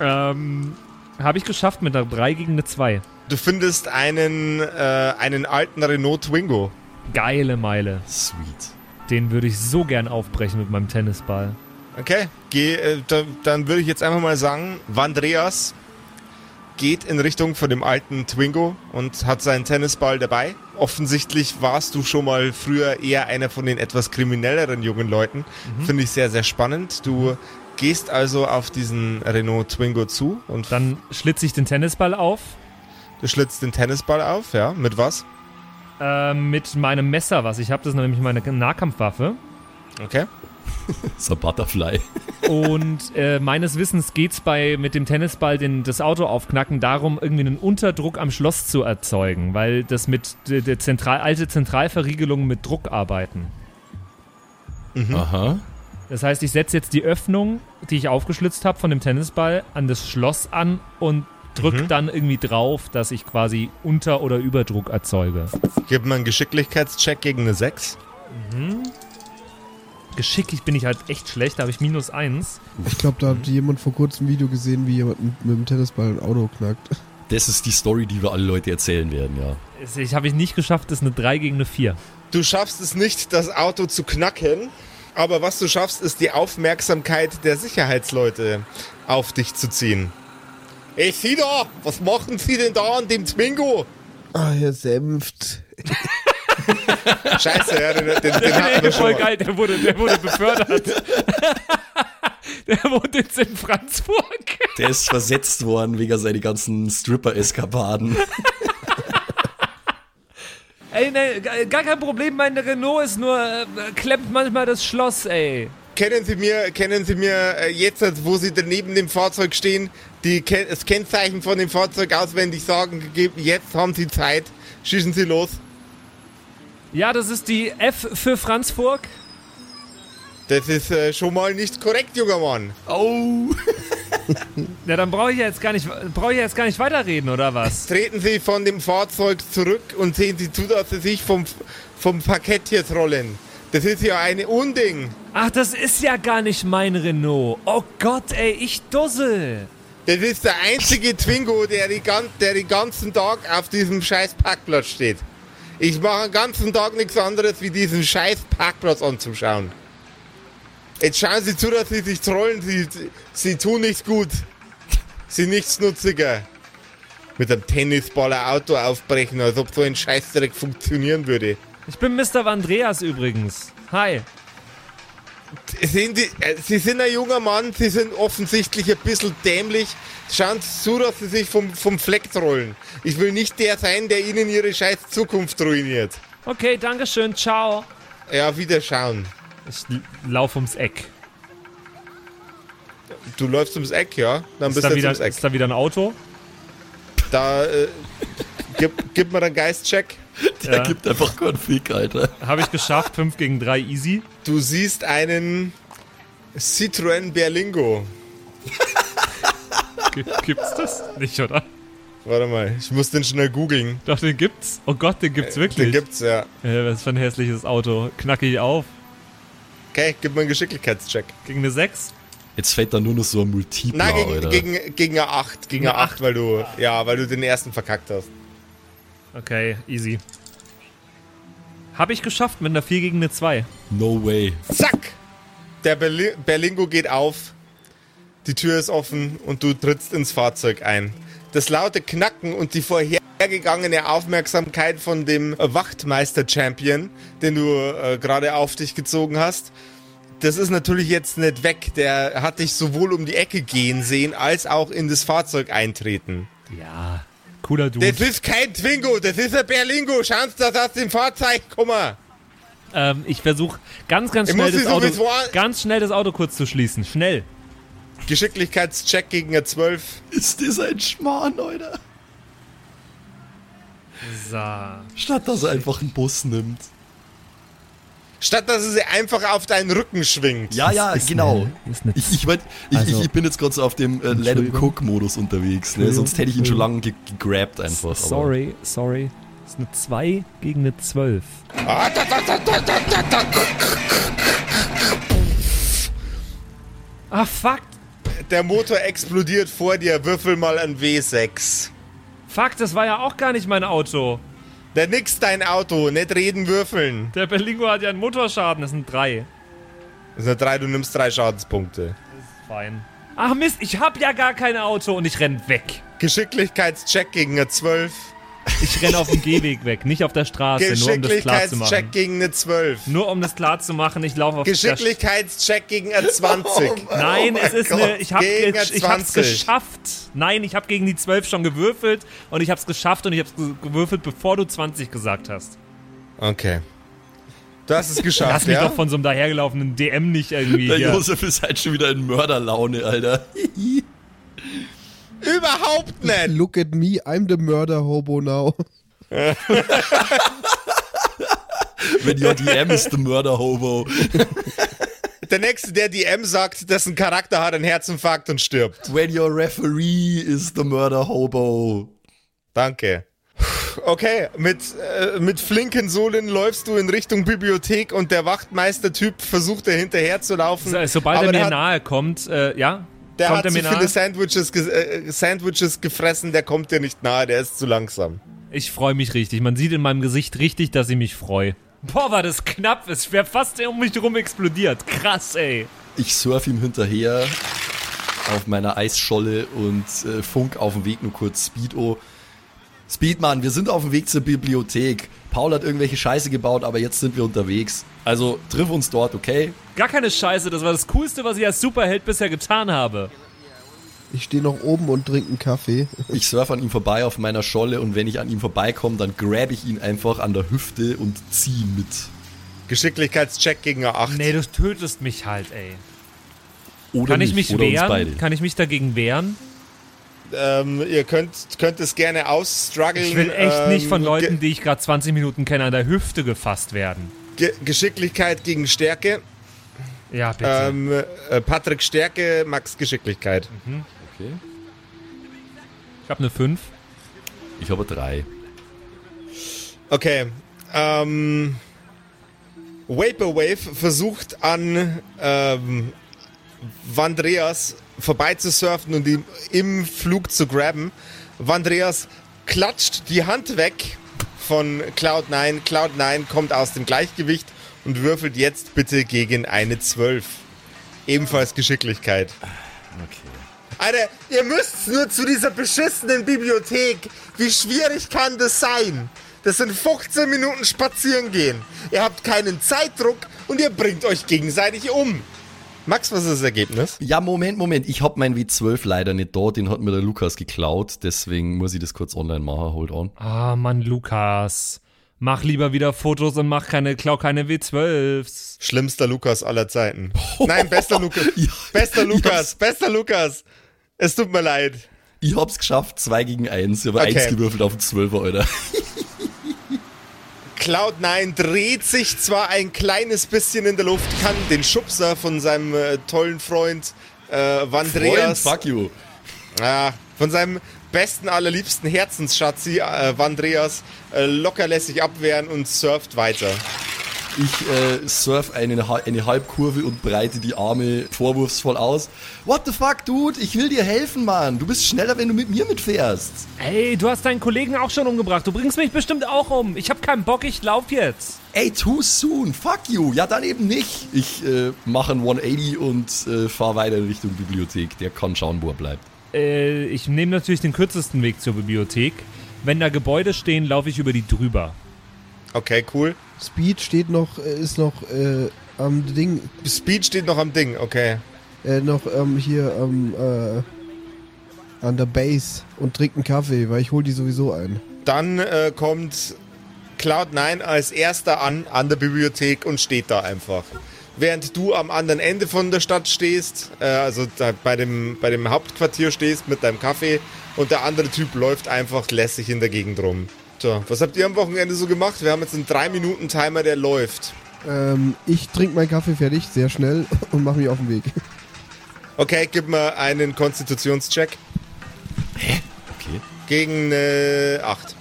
Ähm, habe ich geschafft mit einer 3 gegen eine 2. Du findest einen, äh, einen alten Renault Twingo. Geile Meile. Sweet. Den würde ich so gern aufbrechen mit meinem Tennisball. Okay, geh, äh, da, dann würde ich jetzt einfach mal sagen, Vandreas geht in Richtung von dem alten Twingo und hat seinen Tennisball dabei. Offensichtlich warst du schon mal früher eher einer von den etwas kriminelleren jungen Leuten. Finde ich sehr, sehr spannend. Du gehst also auf diesen Renault Twingo zu und Dann schlitze ich den Tennisball auf. du schlitzt den Tennisball auf, ja, mit was? Äh, mit meinem Messer, was ich habe. Das ist nämlich meine Nahkampfwaffe. Okay. So Butterfly. Und äh, meines Wissens geht's bei mit dem Tennisball den, das Auto aufknacken darum, irgendwie einen Unterdruck am Schloss zu erzeugen, weil das mit der, der Zentral, alte Zentralverriegelung mit Druck arbeiten. Aha. Das heißt, ich setze jetzt die Öffnung, die ich aufgeschlitzt habe von dem Tennisball, an das Schloss an und drück dann irgendwie drauf, dass ich quasi Unter- oder Überdruck erzeuge. Gib mir einen Geschicklichkeitscheck gegen eine 6. Geschicklich bin ich halt echt schlecht, da habe ich minus eins. Ich glaube, da hat jemand vor kurzem ein Video gesehen, wie jemand mit, mit dem Tennisball ein Auto knackt. Das ist die Story, die wir alle Leute erzählen werden, ja. Ich habe ich nicht geschafft, das ist eine 3 gegen eine 4. Du schaffst es nicht, das Auto zu knacken, aber was du schaffst, ist die Aufmerksamkeit der Sicherheitsleute auf dich zu ziehen. Ey, Sie da, was machen Sie denn da an dem Twingo? Ah, Herr Senft. Scheiße, ja, den, den, den hatten wir schon voll mal. geil, der wurde, der wurde befördert. Der wohnt jetzt in Franzburg. Der ist versetzt worden wegen seine ganzen Stripper-Eskapaden. Ey, ne, gar kein Problem, mein Renault ist nur, äh, klemmt manchmal das Schloss, ey. Kennen Sie mir, kennen Sie mir äh, jetzt, wo Sie daneben dem Fahrzeug stehen, die, Ken- das Kennzeichen von dem Fahrzeug auswendig sagen gegeben? Jetzt haben Sie Zeit. Schießen Sie los. Ja, das ist die F für Franzburg. Das ist äh, schon mal nicht korrekt, junger Mann. Au! Ja, dann brauche ich ja jetzt gar nicht, brauche ich ja jetzt gar nicht weiterreden, oder was? Treten Sie von dem Fahrzeug zurück und sehen Sie zu, dass Sie sich vom, vom Parkett hier rollen. Das ist ja eine Unding. Ach, das ist ja gar nicht mein Renault. Oh Gott, ey, ich dussel. Das ist der einzige Twingo, der, die, gan- der den ganzen Tag auf diesem scheiß Parkplatz steht. Ich mache den ganzen Tag nichts anderes, wie diesen scheiß Parkplatz anzuschauen. Jetzt schauen Sie zu, dass Sie sich trollen. Sie, Sie tun nichts gut. Sie nichts nutziger. Mit einem Tennisball ein Auto aufbrechen, als ob so ein Scheißdreck funktionieren würde. Ich bin Mr. Andreas übrigens. Hi. Sehen Sie, äh, Sie sind ein junger Mann, Sie sind offensichtlich ein bisschen dämlich. Schauen Sie zu, dass Sie sich vom, vom Fleck rollen. Ich will nicht der sein, der Ihnen Ihre scheiß Zukunft ruiniert. Okay, danke schön, ciao. Ja, wieder schauen. Ich lauf ums Eck. Du läufst ums Eck, ja? Dann Ist bist da, du wieder, ums Eck. ist da wieder ein Auto? Da, äh, gib, gib mir einen Geistcheck. Der Ja. gibt einfach keinen Fick, Alter. Habe ich geschafft, 5 gegen 3 easy. Du siehst einen Citroën Berlingo. G- Gibt's das? Nicht, oder? Warte mal, ich muss den schnell googeln. Doch, den gibt's. Oh Gott, den gibt's wirklich. Den gibt's, ja. Ja, was für ein hässliches Auto. Knackig auf. Okay, gib mir einen Geschicklichkeitscheck. Gegen eine 6? Jetzt fällt da nur noch so ein Multipler, Nein, gegen, Alter. gegen, gegen eine 8. Gegen eine 8, weil du, ja, weil du den ersten verkackt hast. Okay, easy. Habe ich geschafft mit einer 4 gegen eine 2. No way. Zack! Der Berli Berlingo geht auf, die Tür ist offen und du trittst ins Fahrzeug ein. Das laute Knacken und die vorhergegangene Aufmerksamkeit von dem Wachtmeister-Champion, den du äh, gerade auf dich gezogen hast, das ist natürlich jetzt nicht weg. Der hat dich sowohl um die Ecke gehen sehen, als auch in das Fahrzeug eintreten. Ja, cooler Dude. Das ist kein Twingo, das ist ein Berlingo. Schauen Sie, dass aus dem Fahrzeug kommen. Ähm, ich versuche ganz, ganz Ich schnell muss das Auto, ganz schnell das Auto kurz zu schließen. Schnell. Geschicklichkeitscheck gegen eine 12. Ist das ein Schmarrn, Alter? So. Statt dass er einfach einen Bus nimmt. Statt dass er sie einfach auf deinen Rücken schwingt. Ja, ja, ist genau. eine- ich, ich, mein, ich, Also- ich, bin jetzt gerade so auf dem äh, Let him. Cook-Modus unterwegs. Ne? Sonst hätte ich ihn schon lange ge gegrabt einfach. aber- Sorry, sorry. Das ist eine 2 gegen eine 12. Ah, da, da, da, da, da, da, da. Ah, fuck. Der Motor explodiert vor dir. Würfel mal ein W6. Fuck, das war ja auch gar nicht mein Auto. Der nix dein Auto. Nicht reden, würfeln. Der Berlingo hat ja einen Motorschaden. Das sind 3. Das sind drei, du nimmst drei Schadenspunkte. Fein. Ach Mist, ich hab ja gar kein Auto und ich renn weg. Geschicklichkeitscheck gegen eine 12. Ich renn auf dem Gehweg weg, nicht auf der Straße, nur um das klar zu Geschicklichkeitscheck machen. gegen eine 12. Nur um das klar zu machen, ich laufe auf der Geschicklichkeitscheck gegen eine 20. Nein, es ist eine. Ich, hab Gegen ge ich hab's 20. geschafft. Nein, ich habe gegen die 12 schon gewürfelt und ich hab's geschafft und ich hab's ge gewürfelt, bevor du 20 gesagt hast. Okay. Du hast es geschafft, Lass mich ja? doch von so einem dahergelaufenen DM nicht irgendwie. Der hier- Josef ist halt schon wieder in Mörderlaune, Alter. Überhaupt nicht. Look at me, I'm the murder hobo now. Wenn your DM ist the Murder Hobo. Der nächste, der DM sagt, dessen Charakter hat einen Herzinfarkt und stirbt. When your referee is the Murder Hobo. Danke. Okay, mit, äh, mit flinken Sohlen läufst du in Richtung Bibliothek und der Wachtmeister-Typ versucht dir hinterher zu laufen. So, Sobald aber er mir nahe kommt, äh, ja? Der kommt hat zu mir viele? Sandwiches, äh, Sandwiches gefressen, der kommt dir nicht nahe, der ist zu langsam. Ich freue mich richtig. Man sieht in meinem Gesicht richtig, dass ich mich freue. Boah, war das knapp. Es wäre fast um mich rum explodiert. Krass, ey. Ich surf ihm hinterher auf meiner Eisscholle und äh, funk auf dem Weg nur kurz Speedo. Speedman, wir sind auf dem Weg zur Bibliothek. Paul hat irgendwelche Scheiße gebaut, aber jetzt sind wir unterwegs. Also triff uns dort, okay? Gar keine Scheiße, das war das Coolste, was ich als Superheld bisher getan habe. Ich stehe noch oben und trinke einen Kaffee. Ich surfe an ihm vorbei auf meiner Scholle und wenn ich an ihm vorbeikomme, dann grab ich ihn einfach an der Hüfte und zieh ihn mit. Geschicklichkeitscheck gegen eine 8. Nee, du tötest mich halt, ey. Oder Kann ich mich oder uns wehren? beide. Kann ich mich dagegen wehren? Ähm, ihr könnt, könnt es gerne ausstruggeln. Ich will echt ähm, nicht von Leuten, die ich gerade 20 Minuten kenne, an der Hüfte gefasst werden. Ge Geschicklichkeit gegen Stärke. Ja, bitte. Ähm, äh, Patrick Stärke, Max Geschicklichkeit. Okay. ich habe eine 5. Ich habe drei. Okay. Ähm, Vaporwave versucht an ähm, Vandreas vorbeizusurfen und ihn im Flug zu grabben. Vandreas klatscht die Hand weg von Cloud9. Cloud9 kommt aus dem Gleichgewicht und würfelt jetzt bitte gegen eine 12. Ebenfalls Geschicklichkeit. Okay. Alter, ihr müsst nur zu dieser beschissenen Bibliothek. Wie schwierig kann das sein? Das sind 15 Minuten spazieren gehen. Ihr habt keinen Zeitdruck und ihr bringt euch gegenseitig um. Max, was ist das Ergebnis? Ja, Moment, Moment. Ich hab mein W12 leider nicht da. Den hat mir der Lukas geklaut. Deswegen muss ich das kurz online machen. Hold on. Ah, Mann, Lukas. Mach lieber wieder Fotos und mach keine, klau keine W12s. Schlimmster Lukas aller Zeiten. Nein, bester Lukas. Ja, Bester Lukas, bester Lukas. Es tut mir leid. Ich hab's geschafft. Zwei gegen eins. Ich habe Okay. eins gewürfelt auf den Zwölfer, Alter. Cloud9 dreht sich zwar ein kleines bisschen in der Luft, kann den Schubser von seinem äh, tollen Freund äh, Vandreas, Freund, fuck you. ah, von seinem besten, allerliebsten Herzensschatzi äh, Vandreas äh, lockerlässig abwehren und surft weiter. Ich äh, surf eine, eine Halbkurve und breite die Arme vorwurfsvoll aus. What the fuck, Dude? Ich will dir helfen, Mann. Du bist schneller, wenn du mit mir mitfährst. Ey, du hast deinen Kollegen auch schon umgebracht. Du bringst mich bestimmt auch um. Ich hab keinen Bock, ich lauf jetzt. Ey, too soon. Fuck you. Ja, dann eben nicht. Ich äh, mache ein 180 und äh, fahr weiter in Richtung Bibliothek. Der kann schauen, wo er bleibt. Äh, ich nehme natürlich den kürzesten Weg zur Bibliothek. Wenn da Gebäude stehen, laufe ich über die drüber. Okay, cool. Speed steht noch, äh, ist noch äh, am Ding, Speed steht noch am Ding, okay. äh, noch ähm, hier am, äh, an der Base und trinkt einen Kaffee, weil ich hol die sowieso ein. Dann äh, kommt Cloud9 als erster an, an der Bibliothek und steht da einfach. Während du am anderen Ende von der Stadt stehst, äh, also bei, dem, bei dem Hauptquartier stehst mit deinem Kaffee und der andere Typ läuft einfach lässig in der Gegend rum. So, was habt ihr am Wochenende so gemacht? Wir haben jetzt einen 3-Minuten-Timer, der läuft. Ähm, ich trinke meinen Kaffee fertig, sehr schnell und mache mich auf den Weg. Okay, gib mir einen Konstitutionscheck Okay. gegen äh, 8.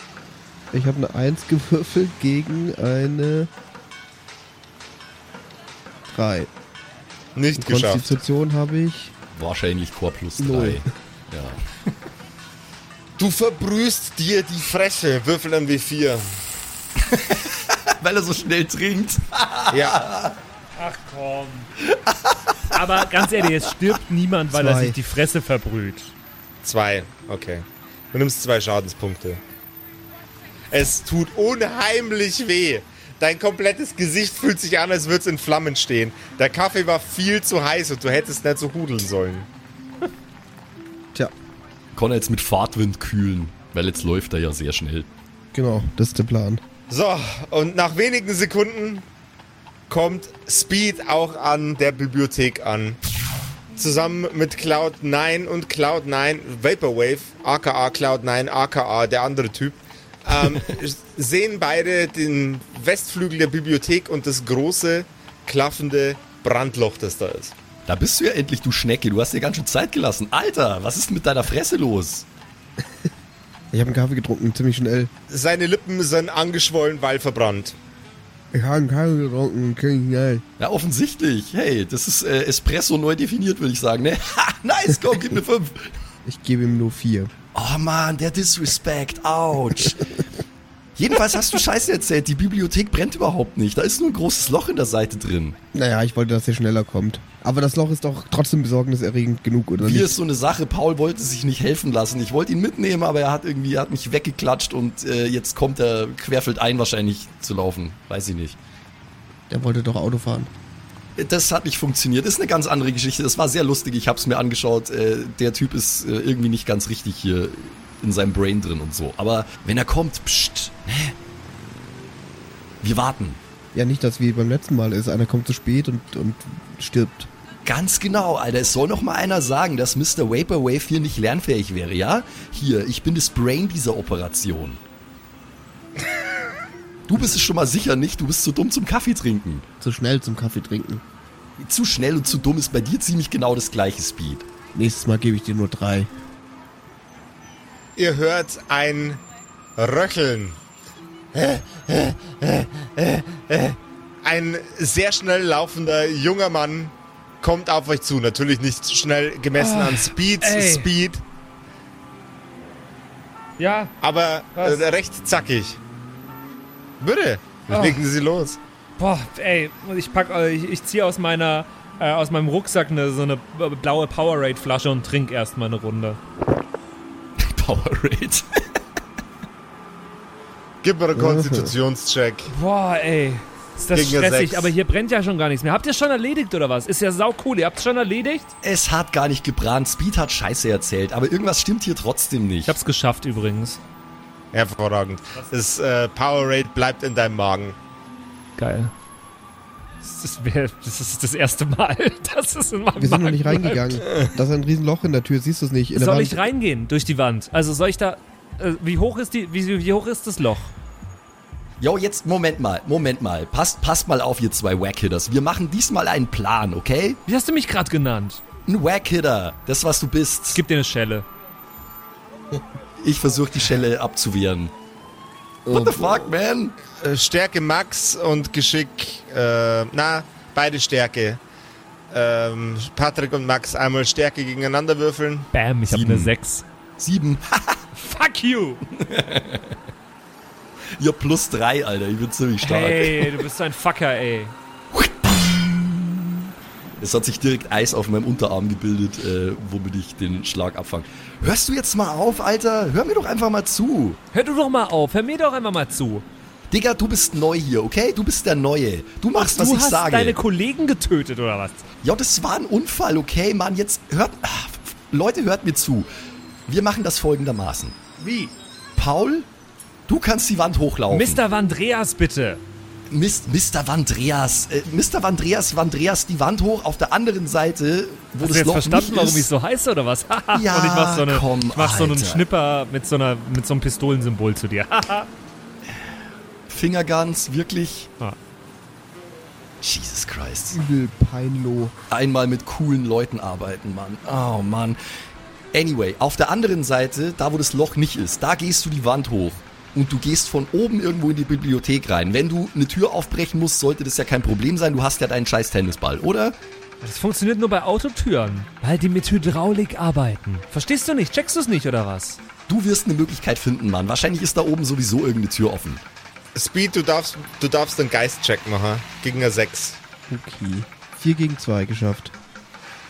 Ich habe eine 1 gewürfelt gegen eine 3. Nicht geschafft. Konstitution habe ich. Wahrscheinlich Core plus 3. Null. Ja. Du verbrühst dir die Fresse. Würfel ein W4. Weil er so schnell trinkt. Ja. Ach komm. Aber ganz ehrlich, es stirbt niemand, weil er Zwei. sich die Fresse verbrüht. Zwei, okay. Du nimmst zwei Schadenspunkte. Es tut unheimlich weh. Dein komplettes Gesicht fühlt sich an, als würde es in Flammen stehen. Der Kaffee war viel zu heiß und du hättest nicht so hudeln sollen. Kann er jetzt mit Fahrtwind kühlen. Weil jetzt läuft er ja sehr schnell. genau, das ist der Plan. So, und nach wenigen Sekunden kommt Speed auch an der Bibliothek an. Zusammen mit Cloud9 und Cloud9 Vaporwave, aka Cloud9, aka der andere Typ, ähm, sehen beide den Westflügel der Bibliothek und das große, klaffende Brandloch, das da ist. Da bist du ja endlich, du Schnecke. Du hast dir ganz schön Zeit gelassen. Alter, was ist denn mit deiner Fresse los? Ich habe einen Kaffee getrunken, ziemlich schnell. Seine Lippen sind angeschwollen, weil verbrannt. Ich habe einen Kaffee getrunken, ziemlich schnell. Ja, offensichtlich. Hey, das ist äh, Espresso neu definiert, würde ich sagen. Ne? Ha, nice, komm, gib mir fünf. Ich gebe ihm nur 4. Oh Mann, der Disrespect. Ouch. Jedenfalls hast du Scheiße erzählt, die Bibliothek brennt überhaupt nicht. Da ist nur ein großes Loch in der Seite drin. Naja, ich wollte, dass er schneller kommt. Aber das Loch ist doch trotzdem besorgniserregend genug, oder Wie nicht? ist so eine Sache, Paul wollte sich nicht helfen lassen. Ich wollte ihn mitnehmen, aber er hat irgendwie, er hat mich weggeklatscht und äh, jetzt kommt er querfeldein wahrscheinlich zu laufen. Weiß ich nicht. Der wollte doch Auto fahren. Das hat nicht funktioniert. Das ist eine ganz andere Geschichte. Das war sehr lustig. Ich habe es mir angeschaut. Äh, der Typ ist äh, irgendwie nicht ganz richtig hier in seinem Brain drin und so. Aber wenn er kommt, pst, ne? Wir warten. Ja, nicht, dass wie beim letzten Mal ist. Einer kommt zu spät und, und stirbt. Ganz genau, Alter. Es soll noch mal einer sagen, dass Mr. Vaporwave hier nicht lernfähig wäre, ja? Hier, ich bin das Brain dieser Operation. Du bist es schon mal sicher nicht. Du bist zu dumm zum Kaffee trinken. Zu schnell zum Kaffee trinken. Zu schnell und zu dumm ist bei dir ziemlich genau das gleiche Speed. Nächstes Mal gebe ich dir nur drei. Ihr hört ein Röcheln. Ein sehr schnell laufender junger Mann kommt auf euch zu. Natürlich nicht schnell gemessen an Speed, ey. Speed, Ja, aber Was? äh, recht zackig. Bitte, Oh. legen Sie los. boah, ey, ich pack, äh, ich, ich ziehe aus meiner, äh, aus meinem Rucksack eine, so eine blaue Powerade-Flasche und trink erstmal eine Runde. Powerade. Gib mir einen Konstitutionscheck. Boah, ey. Ist das Gegen stressig, aber hier brennt ja schon gar nichts mehr. Habt ihr es schon erledigt oder was? Ist ja sau cool. Ihr habt es schon erledigt? Es hat gar nicht gebrannt. Speed hat Scheiße erzählt, aber irgendwas stimmt hier trotzdem nicht. Ich hab's geschafft übrigens. Hervorragend. Das äh, Powerade bleibt in deinem Magen. Geil. Das ist, wär- das ist das erste Mal, dass es in meinem Wir sind noch nicht bleibt. reingegangen. Da ist ein Riesenloch in der Tür, siehst du es nicht? In Soll ich reingehen durch die Wand? Also soll ich da. Äh, wie hoch ist die. Wie, wie hoch ist das Loch? Jo, jetzt, Moment mal, Moment mal. Passt, passt mal auf, ihr zwei Wackhitters. Wir machen diesmal einen Plan, okay? Wie hast du mich gerade genannt? Ein Wackhitter. Das, was du bist. Gib dir eine Schelle. Ich versuche die Schelle abzuwehren. What the fuck, man? Äh, Stärke Max und Geschick, äh, na, beide Stärke. Ähm, Patrick und Max einmal Stärke gegeneinander würfeln. Bam, ich habe Sieben. eine 6. Sieben. Fuck you! Ihr plus drei, Alter. Ich bin ziemlich stark. Hey, du bist so ein Fucker, ey. Es hat sich direkt Eis auf meinem Unterarm gebildet, äh, womit ich den Schlag abfange. Hörst du jetzt mal auf, Alter? Hör mir doch einfach mal zu. Hör du doch mal auf, hör mir doch einfach mal zu. Digga, du bist neu hier, okay? Du bist der Neue. Du machst, was du ich hast sage. deine Kollegen getötet oder was? Ja, das war ein Unfall, okay, Mann. Jetzt hört. Ah, Leute, hört mir zu. Wir machen das folgendermaßen. Wie? Paul, du kannst die Wand hochlaufen. Mr. Vandreas, bitte. Mist, Mr. Vandreas. Äh, Mr. Vandreas, Vandreas die Wand hoch. Auf der anderen Seite, wo Hast du das jetzt Loch verstanden, nicht warum ist. ich so heiße oder was? Ja, Und ich mach so, eine, komm, ich mach so einen. Schnipper mit so, einer, mit so einem Pistolensymbol zu dir. Fingerguns, wirklich. Ah. Jesus Christ. Übel peinloh. Einmal mit coolen Leuten arbeiten, Mann. Oh, Mann. Anyway, auf der anderen Seite, da wo das Loch nicht ist, da gehst du die Wand hoch. Und du gehst von oben irgendwo in die Bibliothek rein. Wenn du eine Tür aufbrechen musst, sollte das ja kein Problem sein. Du hast ja deinen scheiß Tennisball, oder? Das funktioniert nur bei Autotüren, weil die mit Hydraulik arbeiten. Verstehst du nicht? Checkst du es nicht oder was? Du wirst eine Möglichkeit finden, Mann. Wahrscheinlich ist da oben sowieso irgendeine Tür offen. Speed, du darfst, du darfst einen Geistcheck machen. Gegen eine 6. Okay. Vier gegen zwei geschafft.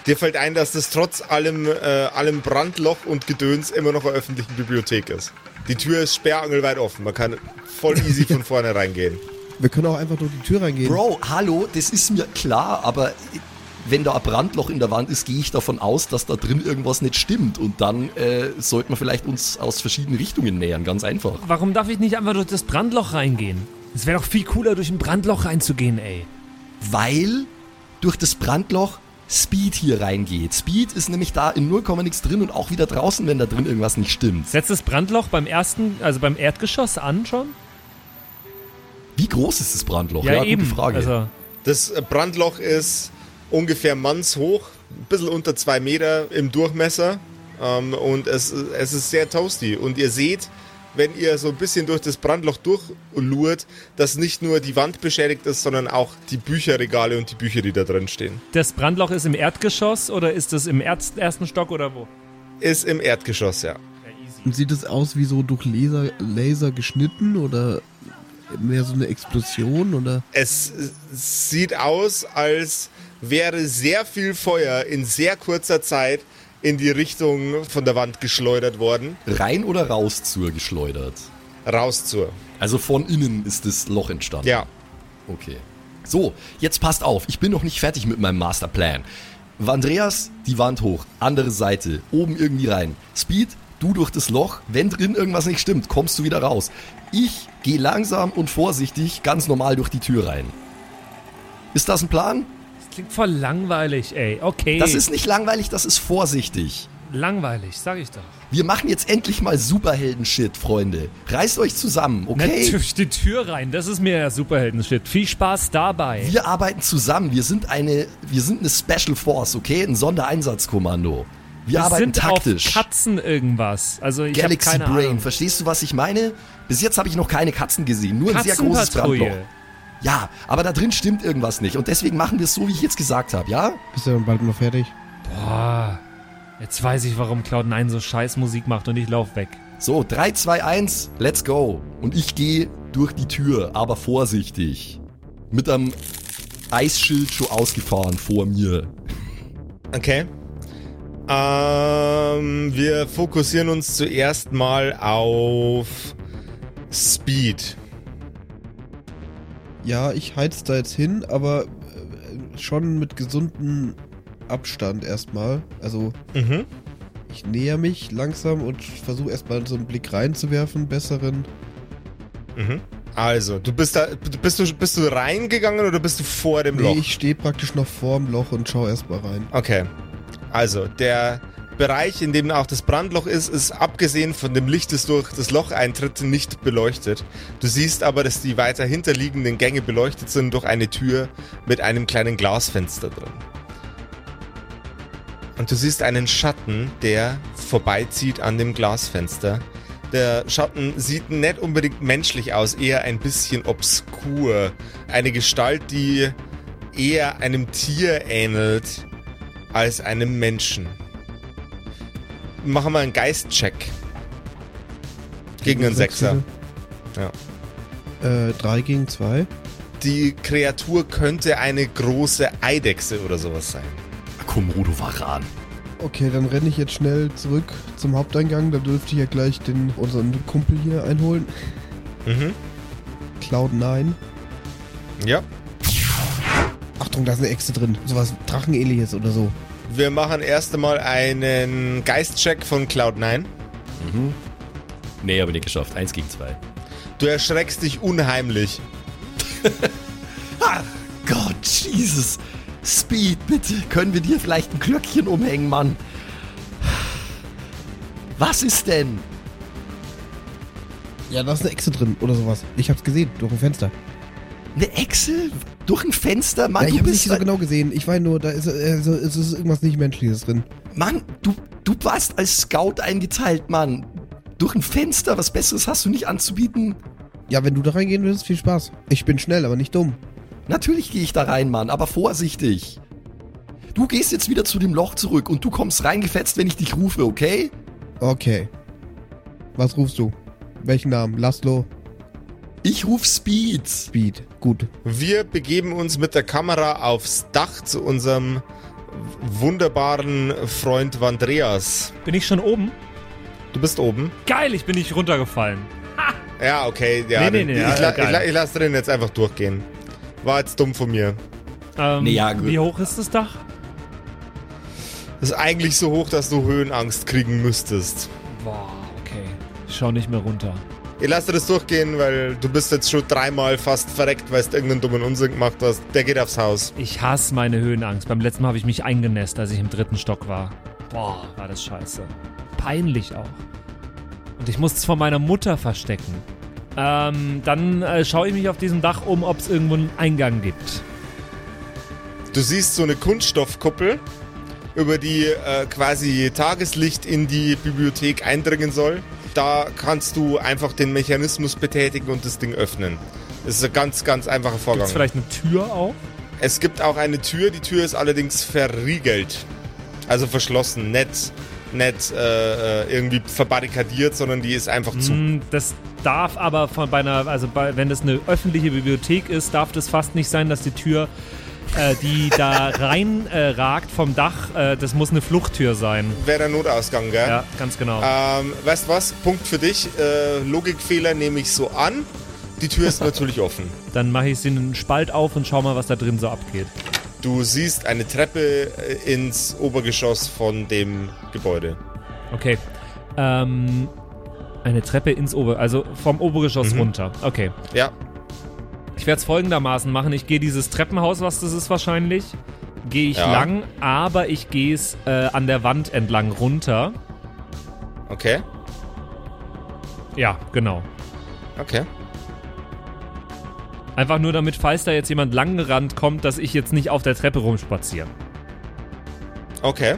Dir fällt ein, dass das trotz allem, äh, allem Brandloch und Gedöns immer noch eine öffentliche Bibliothek ist. Die Tür ist sperrangelweit offen. Man kann voll easy von vorne reingehen. Wir können auch einfach durch die Tür reingehen. Bro, hallo, das ist mir klar, aber wenn da ein Brandloch in der Wand ist, gehe ich davon aus, dass da drin irgendwas nicht stimmt. Und dann äh, sollten wir vielleicht uns aus verschiedenen Richtungen nähern, ganz einfach. Warum darf ich nicht einfach durch das Brandloch reingehen? Es wäre doch viel cooler, durch ein Brandloch reinzugehen, ey. Weil durch das Brandloch Speed hier reingeht. Speed ist nämlich da in 0, nix drin und auch wieder draußen, wenn da drin irgendwas nicht stimmt. Setzt das Brandloch beim ersten, also beim Erdgeschoss an schon? Wie groß ist das Brandloch? gute Frage. Also, Das Brandloch ist ungefähr mannshoch, ein bisschen unter zwei Meter im Durchmesser. Ähm, und es, es ist sehr toasty. Und ihr seht, wenn ihr so ein bisschen durch das Brandloch durchlurt, dass nicht nur die Wand beschädigt ist, sondern auch die Bücherregale und die Bücher, die da drin stehen. das Brandloch ist im Erdgeschoss oder ist es im Erz ersten Stock oder wo? Ist im Erdgeschoss, ja. Und sieht es aus wie so durch Laser, Laser geschnitten oder mehr so eine Explosion oder? Es sieht aus, als wäre sehr viel Feuer in sehr kurzer Zeit in die Richtung von der Wand geschleudert worden. Rein oder raus zur geschleudert? Raus zur. Also von innen ist das Loch entstanden. Ja. Okay. So, jetzt passt auf, ich bin noch nicht fertig mit meinem Masterplan. Andreas, die Wand hoch, andere Seite, oben irgendwie rein. Speed, du durch das Loch, wenn drin irgendwas nicht stimmt, kommst du wieder raus. Ich gehe langsam und vorsichtig ganz normal durch die Tür rein. Ist das ein Plan? Das klingt voll langweilig, ey. Okay. Das ist nicht langweilig, das ist vorsichtig. langweilig, sag ich doch. Wir machen jetzt endlich mal Superhelden-Shit, Freunde. Reißt euch zusammen, okay? Natürlich die Tür rein, das ist mir ja Superhelden-Shit. Viel Spaß dabei. Wir arbeiten zusammen. Wir sind eine, wir sind eine Special Force, okay? Ein Sondereinsatzkommando. Wir, Wir arbeiten sind taktisch. auf Katzen irgendwas. Also ich Galaxy keine Brain. Ahnung. Verstehst du, was ich meine? Bis jetzt habe ich noch keine Katzen gesehen. Nur ein sehr großes Brandloch. Ja, aber da drin stimmt irgendwas nicht. Und deswegen machen wir es so, wie ich jetzt gesagt habe, ja? Bist du dann bald mal fertig? Boah, jetzt weiß ich, warum Cloud9 so scheiß Musik macht und ich lauf weg. So, 3, 2, 1, let's go. Und ich gehe durch die Tür, aber vorsichtig. Mit einem Eisschild schon ausgefahren vor mir. Okay. Ähm, wir fokussieren uns zuerst mal auf Speed. Ja, ich heiz da jetzt hin, aber äh, schon mit gesundem Abstand erstmal. Also Mhm. ich näher mich langsam und versuche erstmal so einen Blick reinzuwerfen, besseren. Mhm. Also, du bist da, bist du, bist du reingegangen oder bist du vor dem Nee, Loch? ich stehe praktisch noch vorm Loch und schau erstmal rein. Okay. Also, der Bereich, in dem auch das Brandloch ist, ist abgesehen von dem Licht, das durch das Loch eintritt, nicht beleuchtet. Du siehst aber, dass die weiter hinterliegenden Gänge beleuchtet sind durch eine Tür mit einem kleinen Glasfenster drin. Und du siehst einen Schatten, der vorbeizieht an dem Glasfenster. Der Schatten sieht nicht unbedingt menschlich aus, eher ein bisschen obskur. Eine Gestalt, die eher einem Tier ähnelt als einem Menschen. Machen wir einen Geistcheck. Gegen einen Sechser. Ja. Äh, drei gegen zwei. Die Kreatur könnte eine große Eidechse oder sowas sein. Komodo Varan. Okay, dann renne ich jetzt schnell zurück zum Haupteingang. Da dürfte ich ja gleich den, unseren Kumpel hier einholen. Mhm. Cloud9. Ja. Achtung, da ist eine Echse drin. Sowas Drachenähnliches oder so. Wir machen erst einmal einen Geistcheck von Cloud9. Nee, habe ich nicht geschafft. Eins gegen zwei. Du erschreckst dich unheimlich. Ah, Gott, Jesus. Speed, bitte. Können wir dir vielleicht ein Glöckchen umhängen, Mann? Was ist denn? Ja, da ist eine Echse drin oder sowas. Ich hab's gesehen, durch ein Fenster. Eine Echse? Durch ein Fenster? Mann, Ja, ich bist nicht so genau gesehen. Ich weiß nur, da ist, also, es ist irgendwas nicht Menschliches drin. Mann, du, du warst als Scout eingeteilt, Mann. Durch ein Fenster? Was Besseres hast du nicht anzubieten? Ja, wenn du da reingehen willst, viel Spaß. Ich bin schnell, aber nicht dumm. Natürlich gehe ich da rein, Mann, aber vorsichtig. Du gehst jetzt wieder zu dem Loch zurück und du kommst reingefetzt, wenn ich dich rufe, okay? Okay. Was rufst du? Welchen Namen? Laszlo? Ich ruf Speed. Speed. Gut. Wir begeben uns mit der Kamera aufs Dach zu unserem wunderbaren Freund Vandreas. Bin ich schon oben? Du bist oben. Geil, ich bin nicht runtergefallen. Ja, okay. Ja, Nee, nee, nee, ich, ja, la ich, la ich lasse den jetzt einfach durchgehen. War jetzt dumm von mir. Ähm, Nee, ja, gut. Wie hoch ist das Dach? Das ist eigentlich so hoch, dass du Höhenangst kriegen müsstest. Boah, okay. Ich schau nicht mehr runter. Ich lasse das durchgehen, weil du bist jetzt schon dreimal fast verreckt, weil du irgendeinen dummen Unsinn gemacht hast. Der geht aufs Haus. Ich hasse meine Höhenangst. Beim letzten Mal habe ich mich eingenässt, als ich im dritten Stock war. Boah, war das scheiße. Peinlich auch. Und ich musste es vor meiner Mutter verstecken. Ähm, dann äh, schaue ich mich auf diesem Dach um, ob es irgendwo einen Eingang gibt. Du siehst so eine Kunststoffkuppel, über die äh, quasi Tageslicht in die Bibliothek eindringen soll. Da kannst du einfach den Mechanismus betätigen und das Ding öffnen. Das ist ein ganz, ganz einfacher Gibt Vorgang. es vielleicht eine Tür auch? Es gibt auch eine Tür, die Tür ist allerdings verriegelt. Also verschlossen, nicht nicht äh, äh, irgendwie verbarrikadiert, sondern die ist einfach zu. Mm, Das darf aber von bei einer, also bei, wenn das eine öffentliche Bibliothek ist, darf das fast nicht sein, dass die Tür, äh, die da rein äh, ragt vom Dach, äh, das muss eine Fluchttür sein. Wäre der Notausgang, gell? Ja, ganz genau. Ähm, weißt was? Punkt für dich. Äh, Logikfehler nehme ich so an. Die Tür ist natürlich offen. Dann mache ich sie einen Spalt auf und schau mal, was da drin so abgeht. Du siehst eine Treppe äh, ins Obergeschoss von dem Gebäude. Okay. Ähm, eine Treppe ins Ober, also vom Obergeschoss Mhm. runter. Okay. Ja, Ich werde es folgendermaßen machen. Ich gehe dieses Treppenhaus, was das ist wahrscheinlich, gehe ich Ja. lang, aber ich gehe es äh, an der Wand entlang runter. okay. Ja, genau. Okay. Einfach nur damit, falls da jetzt jemand langgerannt kommt, dass ich jetzt nicht auf der Treppe rumspaziere. Okay.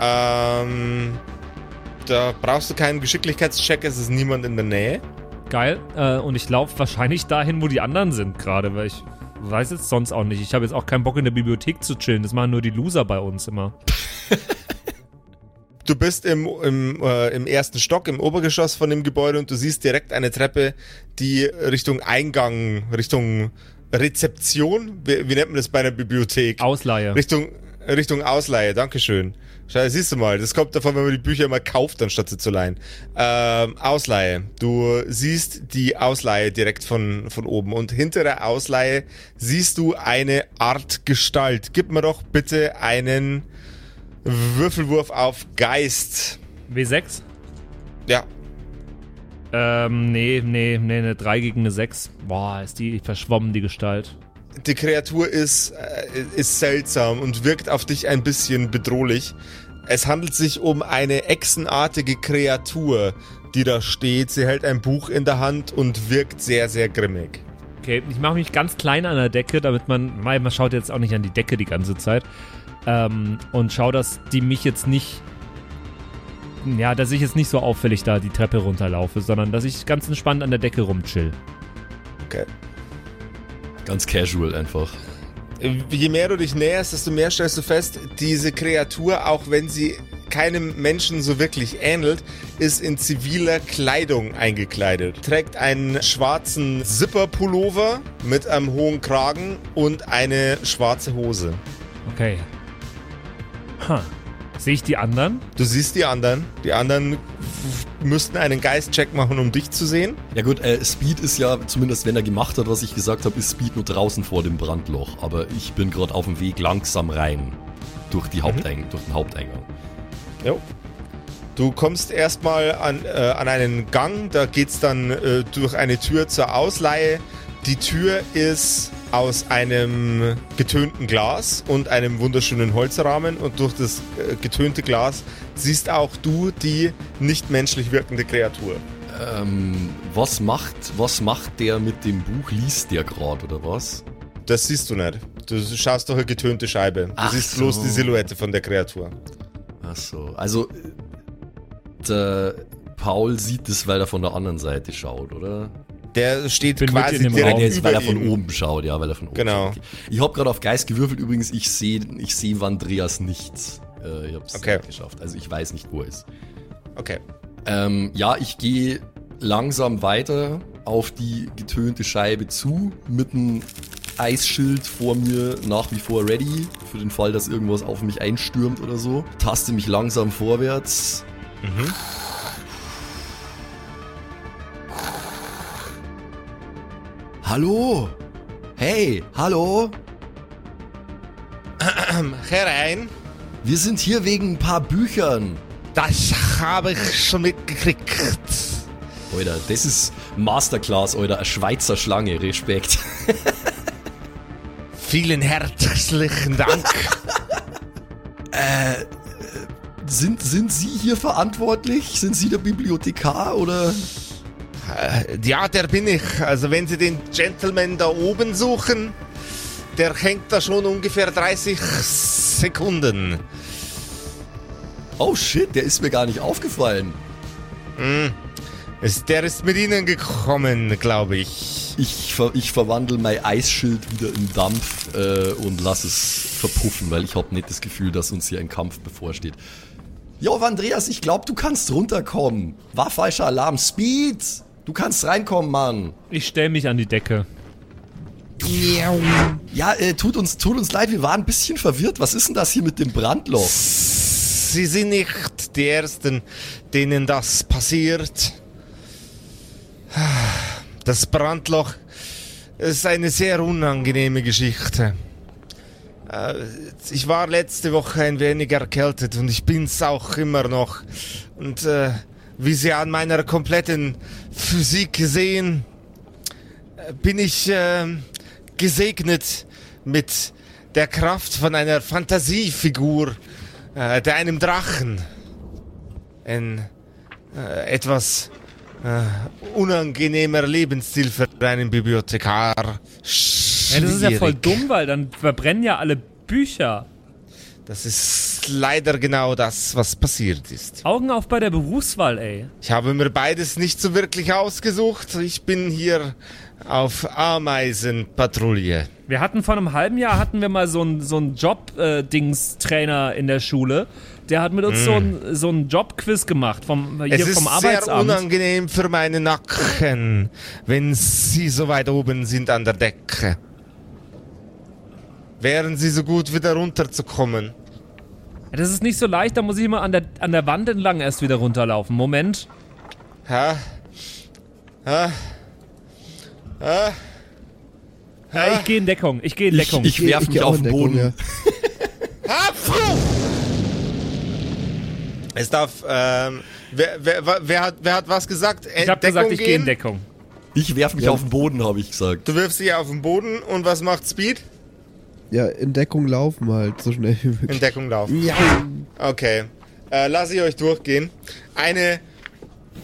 Ähm, da brauchst du keinen Geschicklichkeitscheck, es ist niemand in der Nähe. Geil. Äh, und ich laufe wahrscheinlich dahin, wo die anderen sind gerade, weil ich weiß jetzt sonst auch nicht. Ich habe jetzt auch keinen Bock in der Bibliothek zu chillen. Das machen nur die Loser bei uns immer. Du bist im, im, äh, im ersten Stock, im Obergeschoss von dem Gebäude und du siehst direkt eine Treppe, die Richtung Eingang, Richtung Rezeption, wie, wie nennt man das bei einer Bibliothek? Ausleihe. Richtung, Richtung Ausleihe, Dankeschön. Schau, siehst du mal, das kommt davon, wenn man die Bücher immer kauft, anstatt sie zu leihen. Ähm, Ausleihe. Du siehst die Ausleihe direkt von, von oben und hinter der Ausleihe siehst du eine Art Gestalt. Gib mir doch bitte einen Würfelwurf auf Geist. W6? Ja, Ähm, nee, nee, nee, eine 3 gegen eine 6. Boah, ist die verschwommen, die Gestalt. Die Kreatur ist, äh, ist seltsam und wirkt auf dich ein bisschen bedrohlich. Es handelt sich um eine echsenartige Kreatur, die da steht. Sie hält ein Buch in der Hand und wirkt sehr, sehr grimmig. Okay, ich mache mich ganz klein an der Decke, damit man, man schaut jetzt auch nicht an die Decke die ganze Zeit. Ähm, und schau, dass die mich jetzt nicht, ja, dass ich jetzt nicht so auffällig da die Treppe runterlaufe, sondern dass ich ganz entspannt an der Decke rumchill. Okay. Ganz casual einfach. Je mehr du dich näherst, desto mehr stellst du fest, diese Kreatur, auch wenn sie keinem Menschen so wirklich ähnelt, ist in ziviler Kleidung eingekleidet. Trägt einen schwarzen Zipperpullover mit einem hohen Kragen und eine schwarze Hose. Okay. Ha. Sehe ich die anderen? Du siehst die anderen. Die anderen müssten einen Geistcheck machen, um dich zu sehen. Ja gut, äh, Speed ist ja, zumindest wenn er gemacht hat, was ich gesagt habe, ist Speed nur draußen vor dem Brandloch. Aber ich bin gerade auf dem Weg langsam rein. Durch, die Haupteing durch den Haupteingang. Jo. Du kommst erstmal an, äh, an einen Gang, da geht's dann äh, durch eine Tür zur Ausleihe. Die Tür ist aus einem getönten Glas und einem wunderschönen Holzrahmen und durch das äh, getönte Glas siehst auch du die nicht menschlich wirkende Kreatur. Ähm, was macht, was macht der mit dem Buch? Liest der gerade oder was? Das siehst du nicht. Du schaust durch eine getönte Scheibe. Du Ach siehst so. bloß die Silhouette von der Kreatur. Ach so, also der Paul sieht es, weil er von der anderen Seite schaut, oder? Der steht Bin mit quasi in dem direkt Raum. Der ist, weil er von ihm. oben schaut, ja, weil er von oben Genau. schaut. Okay. Ich habe gerade auf Geist gewürfelt, übrigens, ich sehe ich seh Vandreas nichts. Äh, ich habe es Okay. nicht geschafft, also ich weiß nicht, wo er ist. Okay. Ähm, ja, ich gehe langsam weiter auf die getönte Scheibe zu, mit einem Eisschild vor mir nach wie vor ready, für den Fall, dass irgendwas auf mich einstürmt oder so. Taste mich langsam vorwärts. Hallo? Hey, hallo? Herein. Wir sind hier wegen ein paar Büchern. Das habe ich schon mitgekriegt. Alter, das ist Masterclass, Alter. Eine Schweizer Schlange. Respekt. Vielen herzlichen Dank. Sind, sind Sie hier verantwortlich? Sind Sie der Bibliothekar oder? Ja, der bin ich. Also wenn Sie den Gentleman da oben suchen, der hängt da schon ungefähr 30 Sekunden. Oh shit, der ist mir gar nicht aufgefallen. Es- Der ist mit Ihnen gekommen, glaube ich. Ich, ver ich verwandle mein Eisschild wieder in Dampf äh, und lass es verpuffen, weil ich habe nicht das Gefühl, dass uns hier ein Kampf bevorsteht. Jo, Andreas, ich glaube, du kannst runterkommen. War falscher Alarm. Speed! Du kannst reinkommen, Mann. Ich stell mich an die Decke. Ja, äh, tut uns, tut uns leid, wir waren ein bisschen verwirrt. Was ist denn das hier mit dem Brandloch? Sie sind nicht die Ersten, denen das passiert. Das Brandloch ist eine sehr unangenehme Geschichte. Äh, Ich war letzte Woche ein wenig erkältet und ich bin's auch immer noch. Und äh, wie Sie an meiner kompletten Physik sehen, äh, bin ich äh, gesegnet mit der Kraft von einer Fantasiefigur, äh, der einem Drachen. Ein äh, etwas äh, unangenehmer Lebensstil für einen Bibliothekar. Ja, das ist ja voll Schwierig. dumm, weil dann verbrennen ja alle Bücher. Das ist leider genau das, was passiert ist. Augen auf bei der Berufswahl, ey. Ich habe mir beides nicht so wirklich ausgesucht. Ich bin hier auf Ameisenpatrouille. Wir hatten vor einem halben Jahr hatten wir mal so einen so einen Job-Dings-Trainer in der Schule. Der hat mit uns so einen so einen Job-Quiz gemacht vom, hier Mm. Es ist vom sehr Arbeitsamt. unangenehm für meinen Nacken, wenn Sie so weit oben sind an der Decke. Wären Sie so gut, wieder runterzukommen? Das ist nicht so leicht, da muss ich immer an der, an der Wand entlang erst wieder runterlaufen. Moment. Ha? Ha? Ha? Ja, ich gehe in Deckung. Ich gehe in Ich, Deckung. ich werf Ich mich geh auch auf den Deckung, Boden. ja. Ha? Es darf, ähm, wer, wer, wer, hat, wer hat was gesagt? ich habe gesagt, ich gehe in Deckung. Ich werf mich Ja. auf den Boden, habe ich gesagt. Du wirfst dich auf den Boden und was macht Speed? Ja, in Deckung laufen halt, so schnell wie möglich. In Deckung laufen. Ja. Okay. Äh, lass ich euch durchgehen. Eine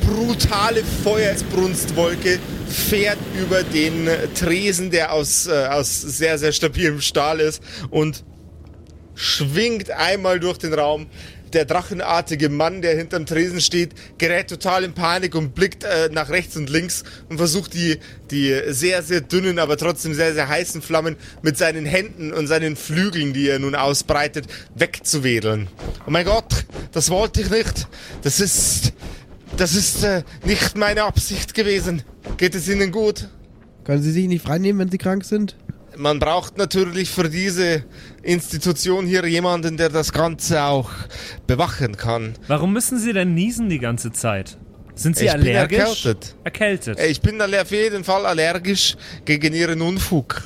brutale Feuersbrunstwolke fährt über den Tresen, der aus, äh, aus sehr, sehr stabilem Stahl ist und schwingt einmal durch den Raum. Der drachenartige Mann, der hinterm Tresen steht, gerät total in Panik und blickt äh, nach rechts und links und versucht die, die sehr, sehr dünnen, aber trotzdem sehr, sehr heißen Flammen mit seinen Händen und seinen Flügeln, die er nun ausbreitet, wegzuwedeln. Oh mein Gott, das wollte ich nicht. Das ist, das ist äh, nicht meine Absicht gewesen. Geht es Ihnen gut? Können Sie sich nicht freinehmen, wenn Sie krank sind? Man braucht natürlich für diese Institution hier jemanden, der das Ganze auch bewachen kann. Warum müssen Sie denn niesen die ganze Zeit? Sind Sie Ich bin allergisch? erkältet. Erkältet. Ich bin auf jeden Fall allergisch gegen Ihren Unfug.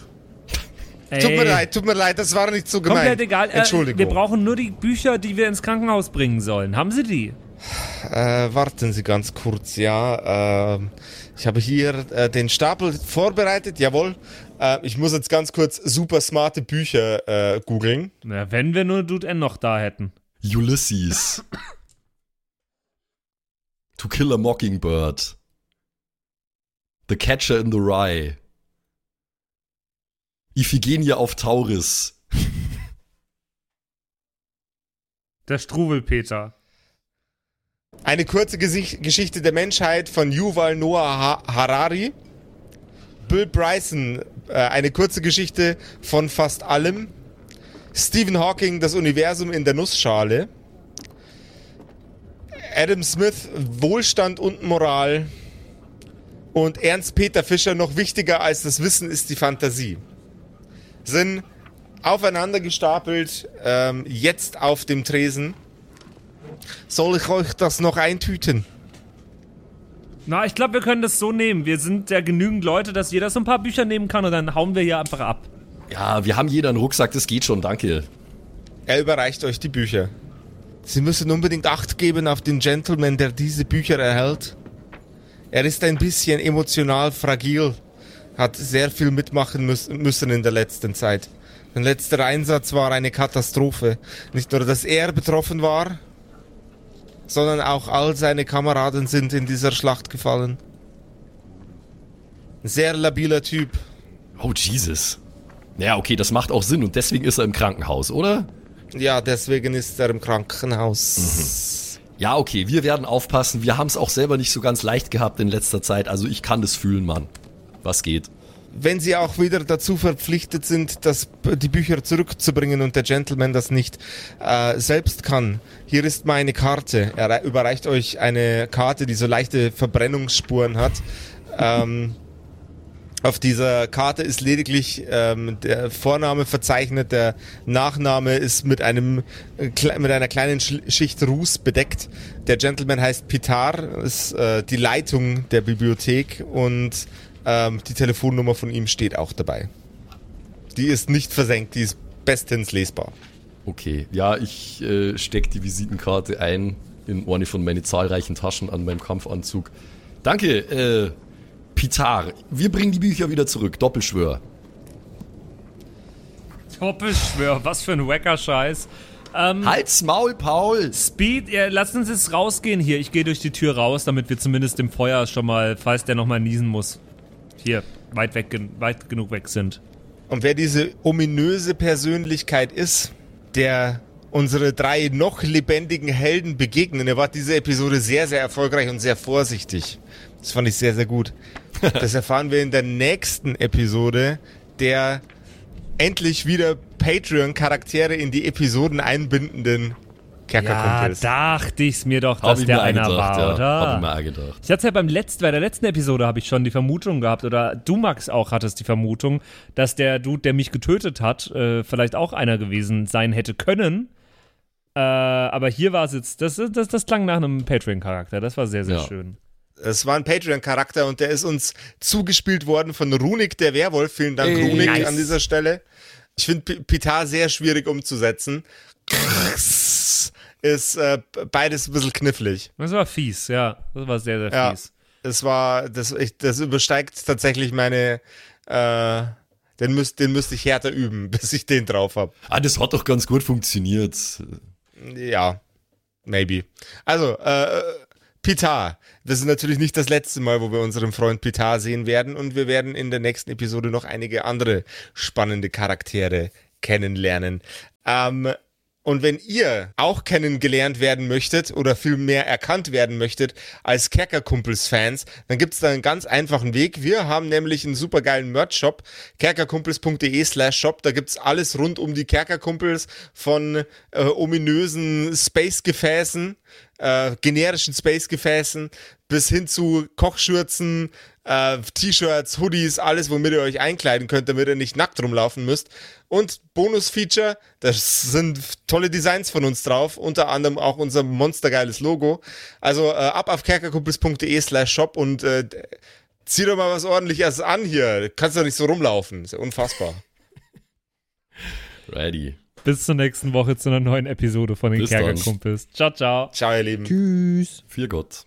Ey. Tut mir leid, tut mir leid, das war nicht so gemeint. Komplett egal. Äh, Entschuldigung. Wir brauchen nur die Bücher, die wir ins Krankenhaus bringen sollen. Haben Sie die? Äh, warten Sie ganz kurz, ja. ähm, ich habe hier äh, den Stapel vorbereitet, jawohl. Äh, ich muss jetzt ganz kurz super smarte Bücher äh, googeln. Na, wenn wir nur Dude N noch da hätten. Ulysses. to Kill a Mockingbird. The Catcher in the Rye. Iphigenie auf Tauris. Der Struwelpeter. Eine kurze Gesicht Geschichte der Menschheit von Yuval Noah ha Harari. Bill Bryson, eine kurze Geschichte von fast allem. Stephen Hawking, das Universum in der Nussschale. Adam Smith, Wohlstand und Moral. Und Ernst Peter Fischer, noch wichtiger als das Wissen ist die Fantasie. Sind aufeinander gestapelt, ähm, jetzt auf dem Tresen. Soll ich euch das noch eintüten? Na, ich glaube, wir können das so nehmen. Wir sind ja genügend Leute, dass jeder so ein paar Bücher nehmen kann und dann hauen wir hier einfach ab. Ja, wir haben jeder einen Rucksack, das geht schon, danke. Er überreicht euch die Bücher. Sie müssen unbedingt Acht geben auf den Gentleman, der diese Bücher erhält. Er ist ein bisschen emotional fragil, hat sehr viel mitmachen müssen in der letzten Zeit. Sein letzter Einsatz war eine Katastrophe. Nicht nur, dass er betroffen war, sondern auch all seine Kameraden sind in dieser Schlacht gefallen. Sehr labiler Typ. Oh, Jesus. Ja, okay, das macht auch Sinn und deswegen ist er im Krankenhaus, oder? Ja, deswegen ist er im Krankenhaus. Ja, okay, wir werden aufpassen. Wir haben es auch selber nicht so ganz leicht gehabt in letzter Zeit. Also ich kann das fühlen, Mann. Was geht? Wenn sie auch wieder dazu verpflichtet sind, das, die Bücher zurückzubringen und der Gentleman das nicht äh, selbst kann. Hier ist meine Karte. Er überreicht euch eine Karte, die so leichte Verbrennungsspuren hat. Ähm, auf dieser Karte ist lediglich ähm, der Vorname verzeichnet, der Nachname ist mit einem äh, mit einer kleinen Schicht Ruß bedeckt. Der Gentleman heißt Pitar, ist äh, die Leitung der Bibliothek und ähm, die Telefonnummer von ihm steht auch dabei. Die ist nicht versenkt, die ist bestens lesbar. Okay, ja, ich äh, stecke die Visitenkarte ein in eine von meinen zahlreichen Taschen an meinem Kampfanzug. Danke, äh, Pitar. Wir bringen die Bücher wieder zurück. Doppelschwör. Doppelschwör, was für ein wacker Scheiß. Ähm, Halt's Maul, Paul! Speed, ja, lass uns jetzt rausgehen hier. Ich gehe durch die Tür raus, damit wir zumindest dem Feuer schon mal, falls der nochmal niesen muss, hier weit, weg, weit genug weg sind. Und wer diese ominöse Persönlichkeit ist, der unsere drei noch lebendigen Helden begegnen, er war diese Episode sehr, sehr erfolgreich und sehr vorsichtig. Das fand ich sehr, sehr gut. Das erfahren wir in der nächsten Episode, der endlich wieder Patreon-Charaktere in die Episoden einbindenden Kerkerkumpels. Ja, dachte ich's mir doch, dass der einer gedacht, war, ja. oder? Hab ich mir auch gedacht. Ich hatte ja beim letzten, bei der letzten Episode habe ich schon die Vermutung gehabt, oder du, Max, auch hattest die Vermutung, dass der Dude, der mich getötet hat, äh, vielleicht auch einer gewesen sein hätte können. Äh, aber hier war es jetzt, das, das, das klang nach einem Patreon-Charakter. Das war sehr, sehr ja. schön. Es war ein Patreon-Charakter und der ist uns zugespielt worden von Runik, der Werwolf. Vielen Dank, Ey, Runik, nice. an dieser Stelle. Ich finde Pitar sehr schwierig umzusetzen. Ist äh, beides ein bisschen knifflig. Das war fies, ja. Das war sehr, sehr ja, fies. Es war, das, ich, das übersteigt tatsächlich meine, äh, den, müsst, den müsste ich härter üben, bis ich den drauf habe. Ah, das hat doch ganz gut funktioniert. Ja, maybe. Also, äh, Pitar. Das ist natürlich nicht das letzte Mal, wo wir unseren Freund Pitar sehen werden und wir werden in der nächsten Episode noch einige andere spannende Charaktere kennenlernen. Ähm, und wenn ihr auch kennengelernt werden möchtet oder viel mehr erkannt werden möchtet als Kerkerkumpels-Fans, dann gibt's da einen ganz einfachen Weg. Wir haben nämlich einen supergeilen Merch-Shop, kerkerkumpels.de slash shop. Da gibt's alles rund um die Kerkerkumpels von äh, ominösen Space-Gefäßen äh, generischen Space-Gefäßen bis hin zu Kochschürzen, äh, T-Shirts, Hoodies, alles, womit ihr euch einkleiden könnt, damit ihr nicht nackt rumlaufen müsst. Und Bonus-Feature, da sind tolle Designs von uns drauf, unter anderem auch unser monstergeiles Logo. Also äh, ab auf kerkerkumpels.de slash shop und äh, zieh doch mal was ordentliches an hier. Kannst doch nicht so rumlaufen. Ist ja unfassbar. Ready. Bis zur nächsten Woche zu einer neuen Episode von den Kerkerkumpels. Ciao, ciao. Ciao, ihr Lieben. Tschüss. Viel Gott.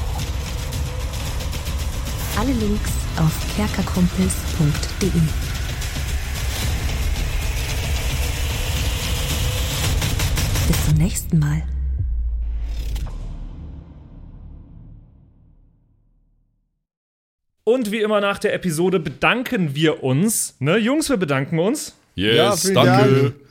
Alle Links auf kerkerkumpels.de. Bis zum nächsten Mal. Und wie immer nach der Episode bedanken wir uns. Ne, Jungs, wir bedanken uns. Yes, ja, danke. Dank